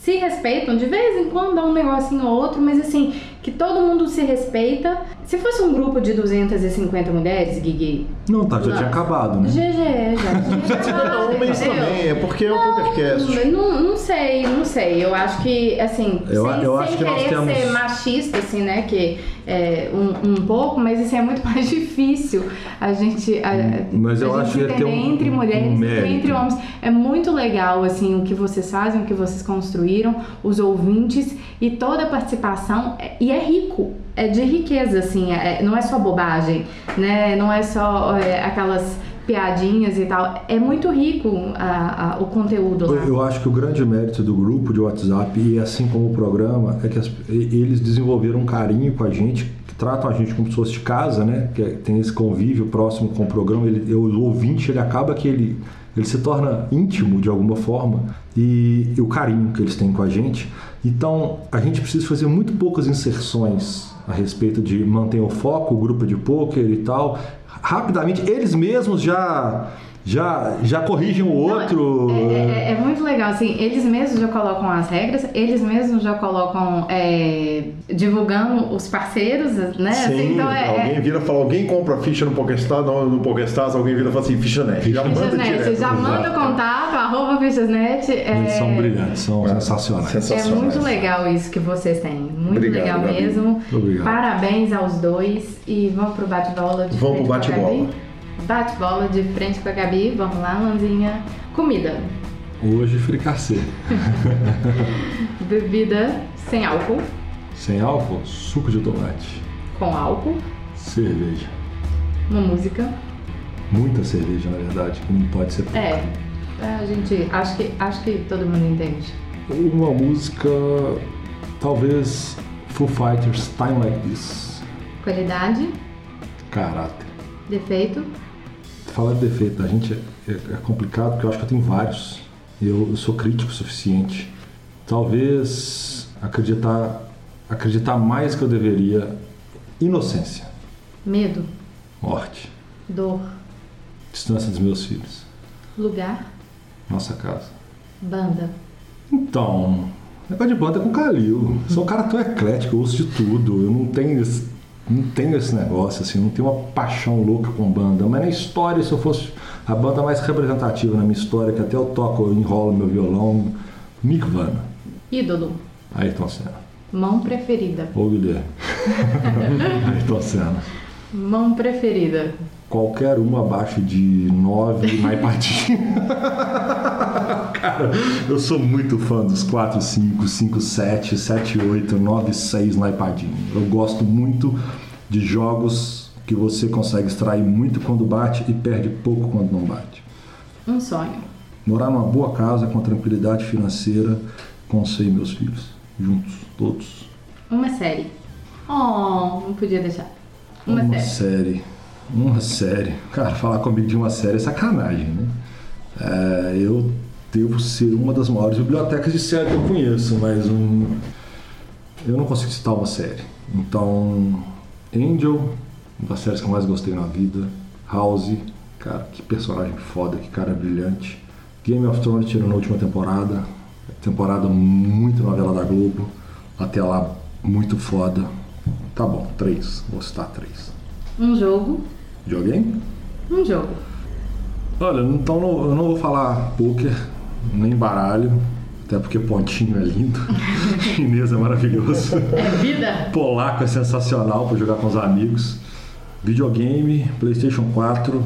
se respeitam de vez em quando dá um negocinho ou outro mas assim que todo mundo se respeita se fosse um grupo de 250 mulheres Guigui Não, tá, já Não. tinha acabado, né? GG já tinha Não, homens entendeu? também, é porque é um PokerCast. Não, não sei, não sei. Eu acho que, assim, Eu- sem, eu sem acho que nós querer temos- ser machista, assim, né? Que é um, um pouco, mas isso é muito mais difícil a gente, a, Mas eu a acho gente que ia ter um- entre um mulheres e mérito. entre homens. É muito legal, assim, o que vocês fazem, o que vocês construíram, os ouvintes e toda a participação. é- E é rico, é de riqueza, assim, é- não é só bobagem, né? Não é só é, aquelas piadinhas e tal. É muito rico a- a- o conteúdo lá. Eu acho que o grande mérito do grupo de WhatsApp, e assim como o programa, é que as- eles desenvolveram um carinho com a gente, tratam a gente como pessoas de casa, né? Que é- tem esse convívio próximo com o programa. Ele, o ouvinte, ele acaba que ele, ele se torna íntimo de alguma forma. E, e o carinho que eles têm com a gente. Então, a gente precisa fazer muito poucas inserções a respeito de manter o foco, o grupo de poker e tal. Rapidamente, eles mesmos já... Já, já corrigem o outro. É, é- é muito legal, assim, eles mesmos já colocam as regras, eles mesmos já colocam é, divulgando os parceiros, né? Assim, Sim, então é, alguém vira e fala, alguém compra ficha no PokerStars, não, no PokerStars, alguém vira e fala assim, ficha net. Já é, manda direto. já manda contato, arroba Fichasnet. É, Eles são brilhantes, são É. sensacionais. É Sensacionais. muito legal isso que vocês têm. Muito Obrigado, legal Gabi. mesmo. Obrigado. Parabéns aos dois. E vamos pro bate-bola de Vamos pro a bate-bola. Bate-bola de frente com a Gabi. Vamos lá, Lanzinha. Comida. Hoje fricassê. Bebida sem álcool. Sem álcool, suco de tomate, Com álcool. cerveja. Uma música. Muita cerveja, na verdade, que não pode ser pouca. É. A gente. Acho que, acho que todo mundo entende. Uma música, talvez Foo Fighters Time Like This. Qualidade. Caráter. Defeito. Falar de defeito da gente é, é complicado porque eu acho que eu tenho vários. Eu, eu sou crítico o suficiente. Talvez acreditar, acreditar mais que eu deveria. Inocência, Medo. morte, Dor. distância dos meus filhos, Lugar. nossa casa. Banda. Então, negócio de banda é com Calil. Eu sou um cara tão eclético, eu ouço de tudo. Eu não tenho esse, não tenho esse negócio, assim, não tenho uma paixão louca com banda. Mas na história, se eu fosse a banda mais representativa na minha história, que até eu toco, eu enrolo meu violão, Nirvana. Ídolo. Ayrton Senna. Mão preferida. Ou Guilherme. Ayrton Senna. Mão preferida. Qualquer uma abaixo de 9 na iPadinha. Cara, eu sou muito fã dos 4, 5, 5, 7, 7, 8, 9, 6 na iPadinha. Eu gosto muito de jogos que você consegue extrair muito quando bate e perde pouco quando não bate. Um sonho. Morar numa boa casa com tranquilidade financeira com você e meus filhos. Juntos, todos. Uma série. Oh, não podia deixar. Uma, Uma série. série. Uma série. Cara, falar comigo de uma série é sacanagem, né? É, eu devo ser uma das maiores bibliotecas de série que eu conheço, mas um, eu não consigo citar uma série. Então, Angel, uma das séries que eu mais gostei na vida. House, cara, que personagem foda, que cara brilhante. Game of Thrones tirou na última temporada. Temporada muito novela da Globo. Até lá, muito foda. Tá bom, três. Vou citar três. Um jogo. Videogame? Um jogo. Olha, então eu não vou falar poker, nem baralho, até porque pontinho é lindo, chinês é maravilhoso, É vida? polaco é sensacional para jogar com os amigos, videogame, PlayStation 4,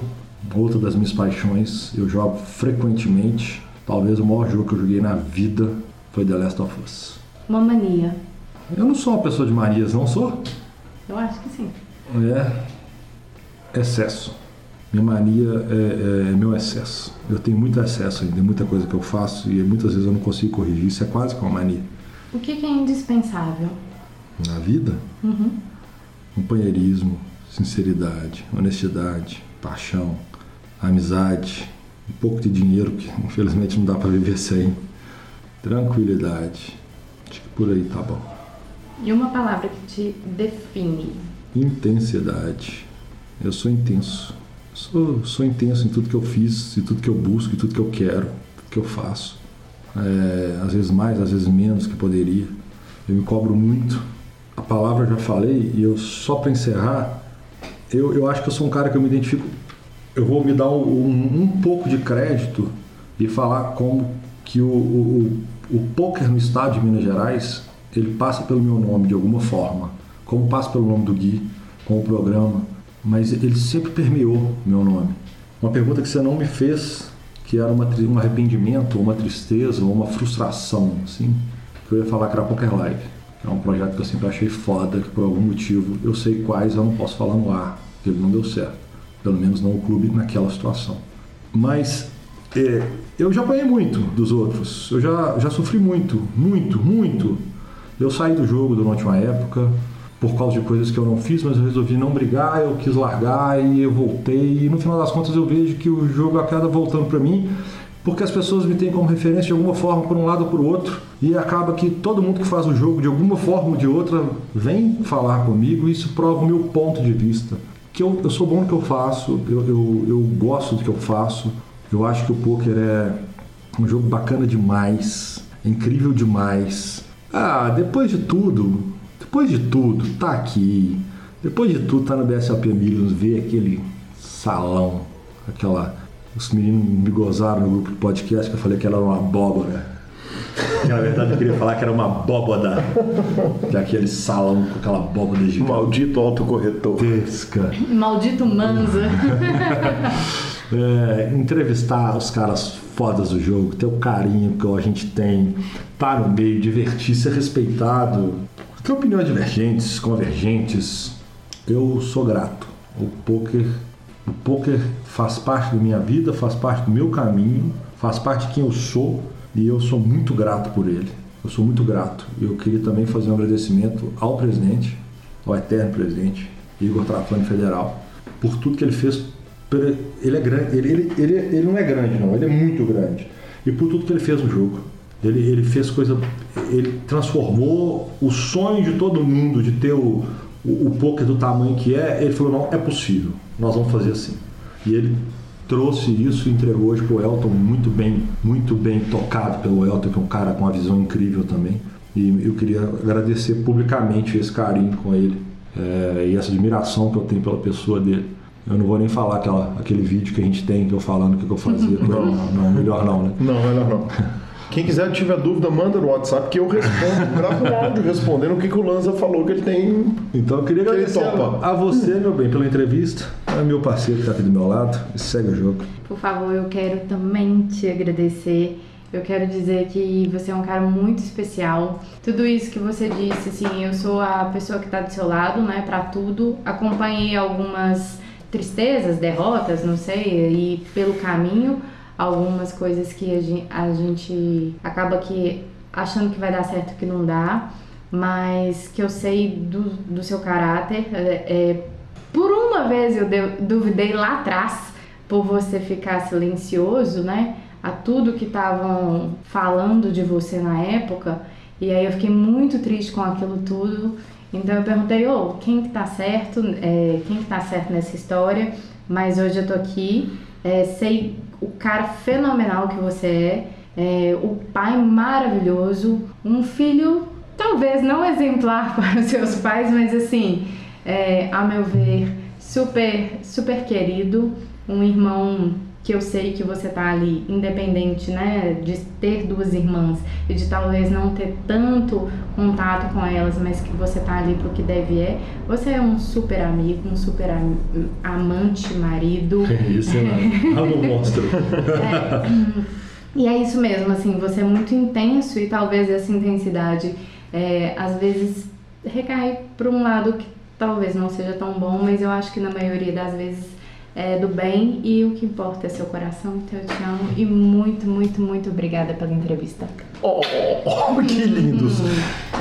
outra das minhas paixões, eu jogo frequentemente, talvez o maior jogo que eu joguei na vida foi The Last of Us. Uma mania. Eu não sou uma pessoa de manias, não sou? Eu acho que sim. É excesso. Minha mania é, é meu excesso. Eu tenho muito excesso ainda, muita coisa que eu faço e muitas vezes eu não consigo corrigir. Isso é quase que uma mania. O que que é indispensável? Na vida, Uhum. companheirismo, sinceridade, honestidade, paixão, amizade, um pouco de dinheiro, que infelizmente não dá para viver sem, tranquilidade. Acho que por aí tá bom. E uma palavra que te define. Intensidade. Eu sou intenso. Sou, sou intenso em tudo que eu fiz, em tudo que eu busco, em tudo que eu quero, tudo que eu faço. É, às vezes mais, às vezes menos que poderia. Eu me cobro muito. A palavra já falei e eu só para encerrar, eu, eu acho que eu sou um cara que eu me identifico. Eu vou me dar um, um pouco de crédito e falar como que o, o, o, o poker no estado de Minas Gerais ele passa pelo meu nome de alguma forma, como passa pelo nome do Gui, com o programa, mas ele sempre permeou meu nome. Uma pergunta que você não me fez, que era uma, um arrependimento, ou uma tristeza, ou uma frustração, assim, que eu ia falar que era Poker Live. É um projeto que eu sempre achei foda, que por algum motivo, eu sei quais, eu não posso falar no ar, que ele não deu certo. Pelo menos não o clube naquela situação. Mas é, eu já apanhei muito dos outros. Eu já, já sofri muito, muito, muito. Eu saí do jogo durante uma época por causa de coisas que eu não fiz, mas eu resolvi não brigar, eu quis largar e eu voltei. E no final das contas eu vejo que o jogo acaba voltando para mim, porque as pessoas me têm como referência de alguma forma por um lado ou por outro. E acaba que todo mundo que faz o jogo de alguma forma ou de outra vem falar comigo e isso prova o meu ponto de vista. Que eu, eu sou bom no que eu faço, eu, eu, eu gosto do que eu faço. Eu acho que o poker é um jogo bacana demais, é incrível demais. Ah, depois de tudo, depois de tudo, tá aqui. Depois de tudo, tá no BSOP Millions, ver aquele salão, aquela. Os meninos me gozaram no grupo de podcast que eu falei que ela era uma abóbora. Que, na verdade eu queria falar que era uma abóboda. Que é aquele salão com aquela abóboda gigante. Maldito autocorretor. Gigantesca. Maldito Manza. É, entrevistar os caras fodas do jogo, ter o carinho que a gente tem, estar no meio, divertir, ser respeitado, ter opiniões divergentes, convergentes. Eu sou grato. O poker, o poker faz parte da minha vida, faz parte do meu caminho, faz parte de quem eu sou e eu sou muito grato por ele. Eu sou muito grato. Eu queria também fazer um agradecimento ao presidente, ao eterno presidente, Igor Trafani Federal, por tudo que ele fez. Ele é grande, ele, ele, ele, ele não é grande, não, ele é muito grande. E por tudo que ele fez no jogo. Ele, ele fez coisa. Ele transformou o sonho de todo mundo de ter o, o, o poker do tamanho que é. Ele falou: não, é possível, nós vamos fazer assim. E ele trouxe isso e entregou hoje pro Elton muito bem, muito bem tocado pelo Elton, que é um cara com uma visão incrível também. E eu queria agradecer publicamente esse carinho com ele é, e essa admiração que eu tenho pela pessoa dele. Eu não vou nem falar aquela, aquele vídeo que a gente tem, que eu falando o que, que eu fazia. não, não, melhor não, né? Não, melhor não. Quem quiser tiver dúvida, manda no WhatsApp que eu respondo. Gravo um áudio respondendo o que, que o Lanza falou que ele tem. Então eu queria agradecer topa. a, a você, meu bem, pela entrevista. É meu parceiro que está aqui do meu lado. Segue o jogo. Por favor, eu quero também te agradecer. Eu quero dizer que você é um cara muito especial. Tudo isso que você disse, assim, eu sou a pessoa que tá do seu lado, né, pra tudo. Acompanhei algumas tristezas, derrotas, não sei, e pelo caminho, algumas coisas que a gen- a gente acaba que achando que vai dar certo que não dá, mas que eu sei do, do seu caráter. É, é, por uma vez eu de- duvidei lá atrás por você ficar silencioso, né? A tudo que estavam falando de você na época. E aí eu fiquei muito triste com aquilo tudo. Então eu perguntei, ô, quem que tá certo? É, quem que tá certo nessa história? Mas hoje eu tô aqui, é, sei o cara fenomenal que você é, é, o pai maravilhoso, um filho talvez não exemplar para os seus pais, mas assim, é, a meu ver, super, super querido, um irmão que eu sei que você tá ali, independente, né, de ter duas irmãs e de talvez não ter tanto contato com elas, mas que você tá ali pro que deve é, você é um super amigo, um super am- amante, marido. Isso, né? Amo monstro. E é isso mesmo, assim, você é muito intenso e talvez essa intensidade é, às vezes recai para um lado que talvez não seja tão bom, mas eu acho que na maioria das vezes é do bem e o que importa é seu coração, então eu te amo e muito, muito, muito obrigada pela entrevista. Oh, que lindos!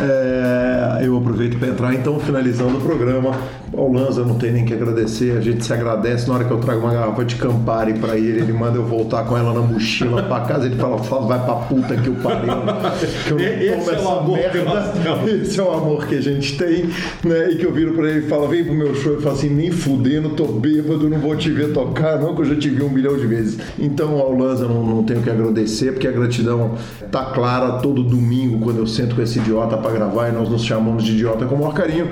É, eu aproveito para entrar, então, finalizando o programa. Ao Lanza não tem nem que agradecer, a gente se agradece. Na hora que eu trago uma garrafa de Campari para ele, ele manda eu voltar com ela na mochila para casa. Ele fala, "Fala, vai pra puta que o pariu. Que eu Esse é o amor merda. Esse é o amor que a gente tem, né? E que eu viro para ele e falo, vem pro meu show. Eu falo assim, nem fudendo, tô bêbado, não vou te ver tocar, não, que eu já te vi um milhão de vezes. Então, ao Lanza não, não tenho que agradecer, porque a gratidão tá clara todo domingo, quando eu sento com esse idiota para gravar e nós nos chamamos de idiota com o maior carinho.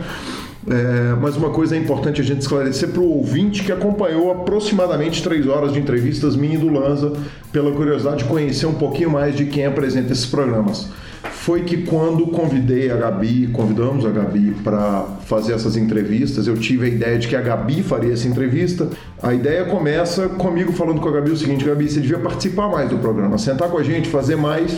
É, mas uma coisa é importante a gente esclarecer para o ouvinte que acompanhou aproximadamente três horas de entrevistas minha e do Lanza, pela curiosidade de conhecer um pouquinho mais de quem apresenta esses programas. Foi que quando convidei a Gabi, convidamos a Gabi para fazer essas entrevistas, eu tive a ideia de que a Gabi faria essa entrevista. A ideia começa comigo falando com a Gabi o seguinte: Gabi, você devia participar mais do programa, sentar com a gente, fazer mais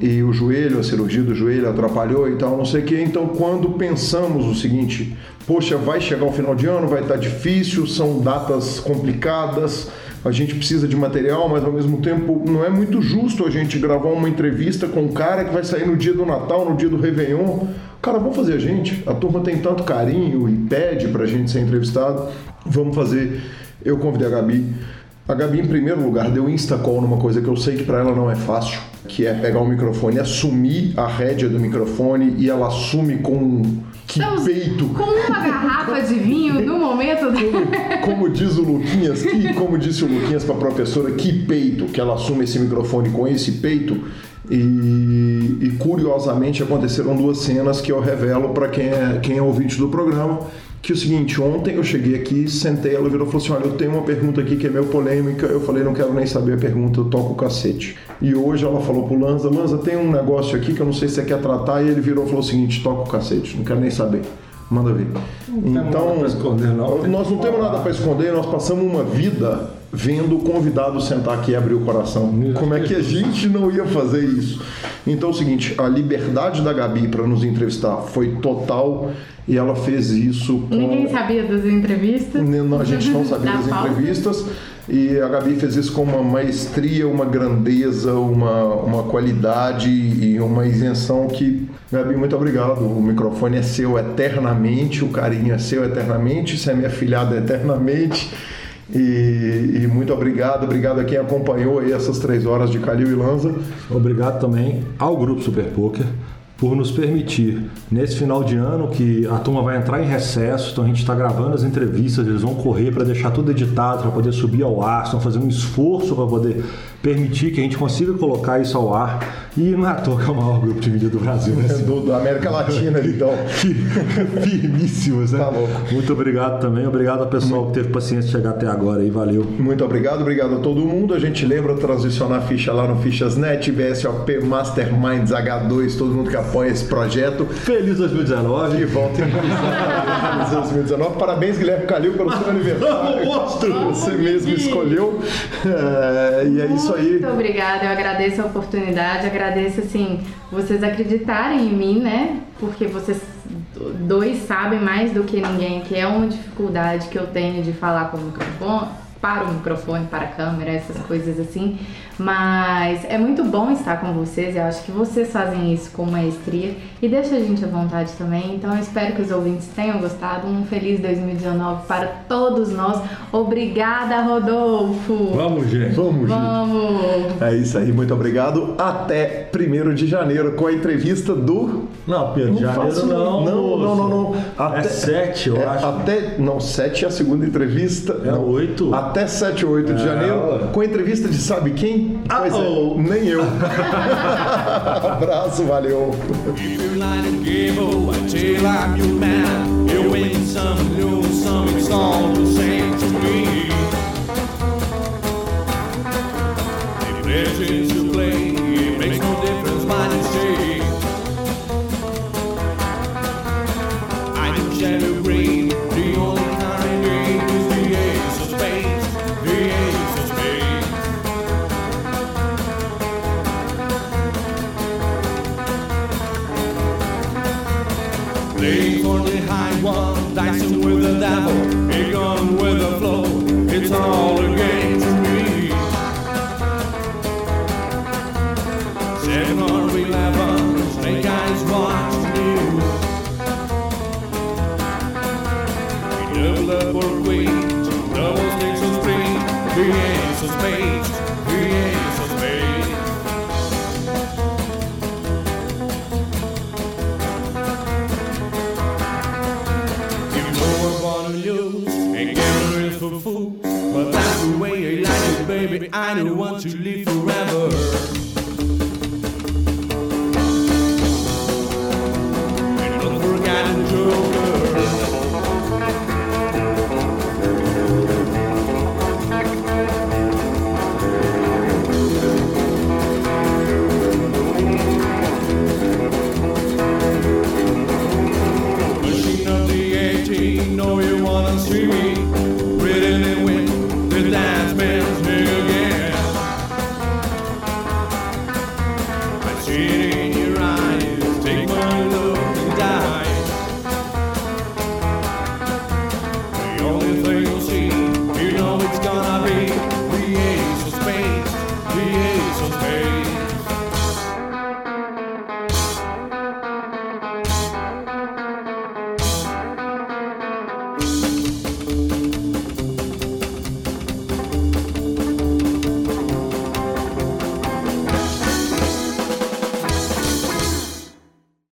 e o joelho, a cirurgia do joelho atrapalhou e tal, não sei o que. Então, quando pensamos o seguinte, poxa, vai chegar o final de ano, vai estar difícil, são datas complicadas, a gente precisa de material, mas ao mesmo tempo não é muito justo a gente gravar uma entrevista com um cara que vai sair no dia do Natal, no dia do Réveillon. Cara, vamos fazer a gente. A turma tem tanto carinho e pede pra gente ser entrevistado. Vamos fazer. Eu convidei a Gabi. A Gabi, em primeiro lugar, deu instacall numa coisa que eu sei que para ela não é fácil, que é pegar o microfone, assumir a rédea do microfone e ela assume com que Estamos peito. Com uma garrafa de vinho no momento. Como diz o Luquinhas, que, como disse o Luquinhas para a professora, que peito, que ela assume esse microfone com esse peito. E, e curiosamente aconteceram duas cenas que eu revelo para quem é, quem é ouvinte do programa. Que é o seguinte, ontem eu cheguei aqui, sentei, ela virou e falou assim: Olha, eu tenho uma pergunta aqui que é meio polêmica. Eu falei: Não quero nem saber a pergunta, eu toco o cacete. E hoje ela falou pro Lanza: Lanza, tem um negócio aqui que eu não sei se você quer tratar. E ele virou e falou o seguinte: Toca o cacete, não quero nem saber. Manda ver. nada Então, esconder, não. Nós não temos nada para esconder, nós passamos uma vida vendo o convidado sentar aqui e abrir o coração. Como é que a gente não ia fazer isso? Então é o seguinte, a liberdade da Gabi para nos entrevistar foi total e ela fez isso com Ninguém sabia das entrevistas. não, a gente não sabia Da das entrevistas e a Gabi fez isso com uma maestria, uma grandeza, uma, uma qualidade e uma isenção que. Gabi, muito obrigado. O microfone é seu eternamente, o carinho é seu eternamente, você é minha filhada eternamente. E, e muito obrigado, obrigado a quem acompanhou essas três horas de Calil e Lanza. Obrigado também ao Grupo Super Poker por nos permitir, nesse final de ano, que a turma vai entrar em recesso, então a gente está gravando as entrevistas, eles vão correr para deixar tudo editado, para poder subir ao ar, estão fazendo um esforço para poder permitir que a gente consiga colocar isso ao ar. E não é à toa que é o maior grupo de mídia do Brasil, né? Do, do América Latina, então. Firmíssimos, né? Tá louco. Muito obrigado também. Obrigado ao pessoal que teve paciência de chegar até agora aí. Valeu. Muito obrigado, obrigado a todo mundo. A gente lembra transicionar a ficha lá no Fichasnet, VSOP, Masterminds, H2, todo mundo que apoia esse projeto. Feliz 2019. De volta em Feliz 2019. Parabéns, Guilherme Calil, pelo seu aniversário. Monstro! Você mesmo escolheu. É, e é isso aí. Muito obrigada, eu agradeço a oportunidade, agradeço assim, vocês acreditarem em mim, né? Porque vocês dois sabem mais do que ninguém que é uma dificuldade que eu tenho de falar com o microfone, para o microfone, para a câmera, essas coisas assim. Mas é muito bom estar com vocês, eu acho que vocês fazem isso com maestria e deixa a gente à vontade também. Então eu espero que os ouvintes tenham gostado. Um feliz 2019 para todos nós. Obrigada, Rodolfo! Vamos, gente. Vamos, gente. Vamos! É isso aí, muito obrigado. Até 1 de janeiro com a entrevista do. Não, Pedro, de janeiro faço- não. Não, não, não, não. É sete, eu é, acho. Até. Não, 7 é a segunda entrevista. É não, oito. Até 7 ou 8 de janeiro. ué. Com a entrevista de sabe quem? Pois é, nem eu. Abraço, valeu. If you line Oh. 901 two.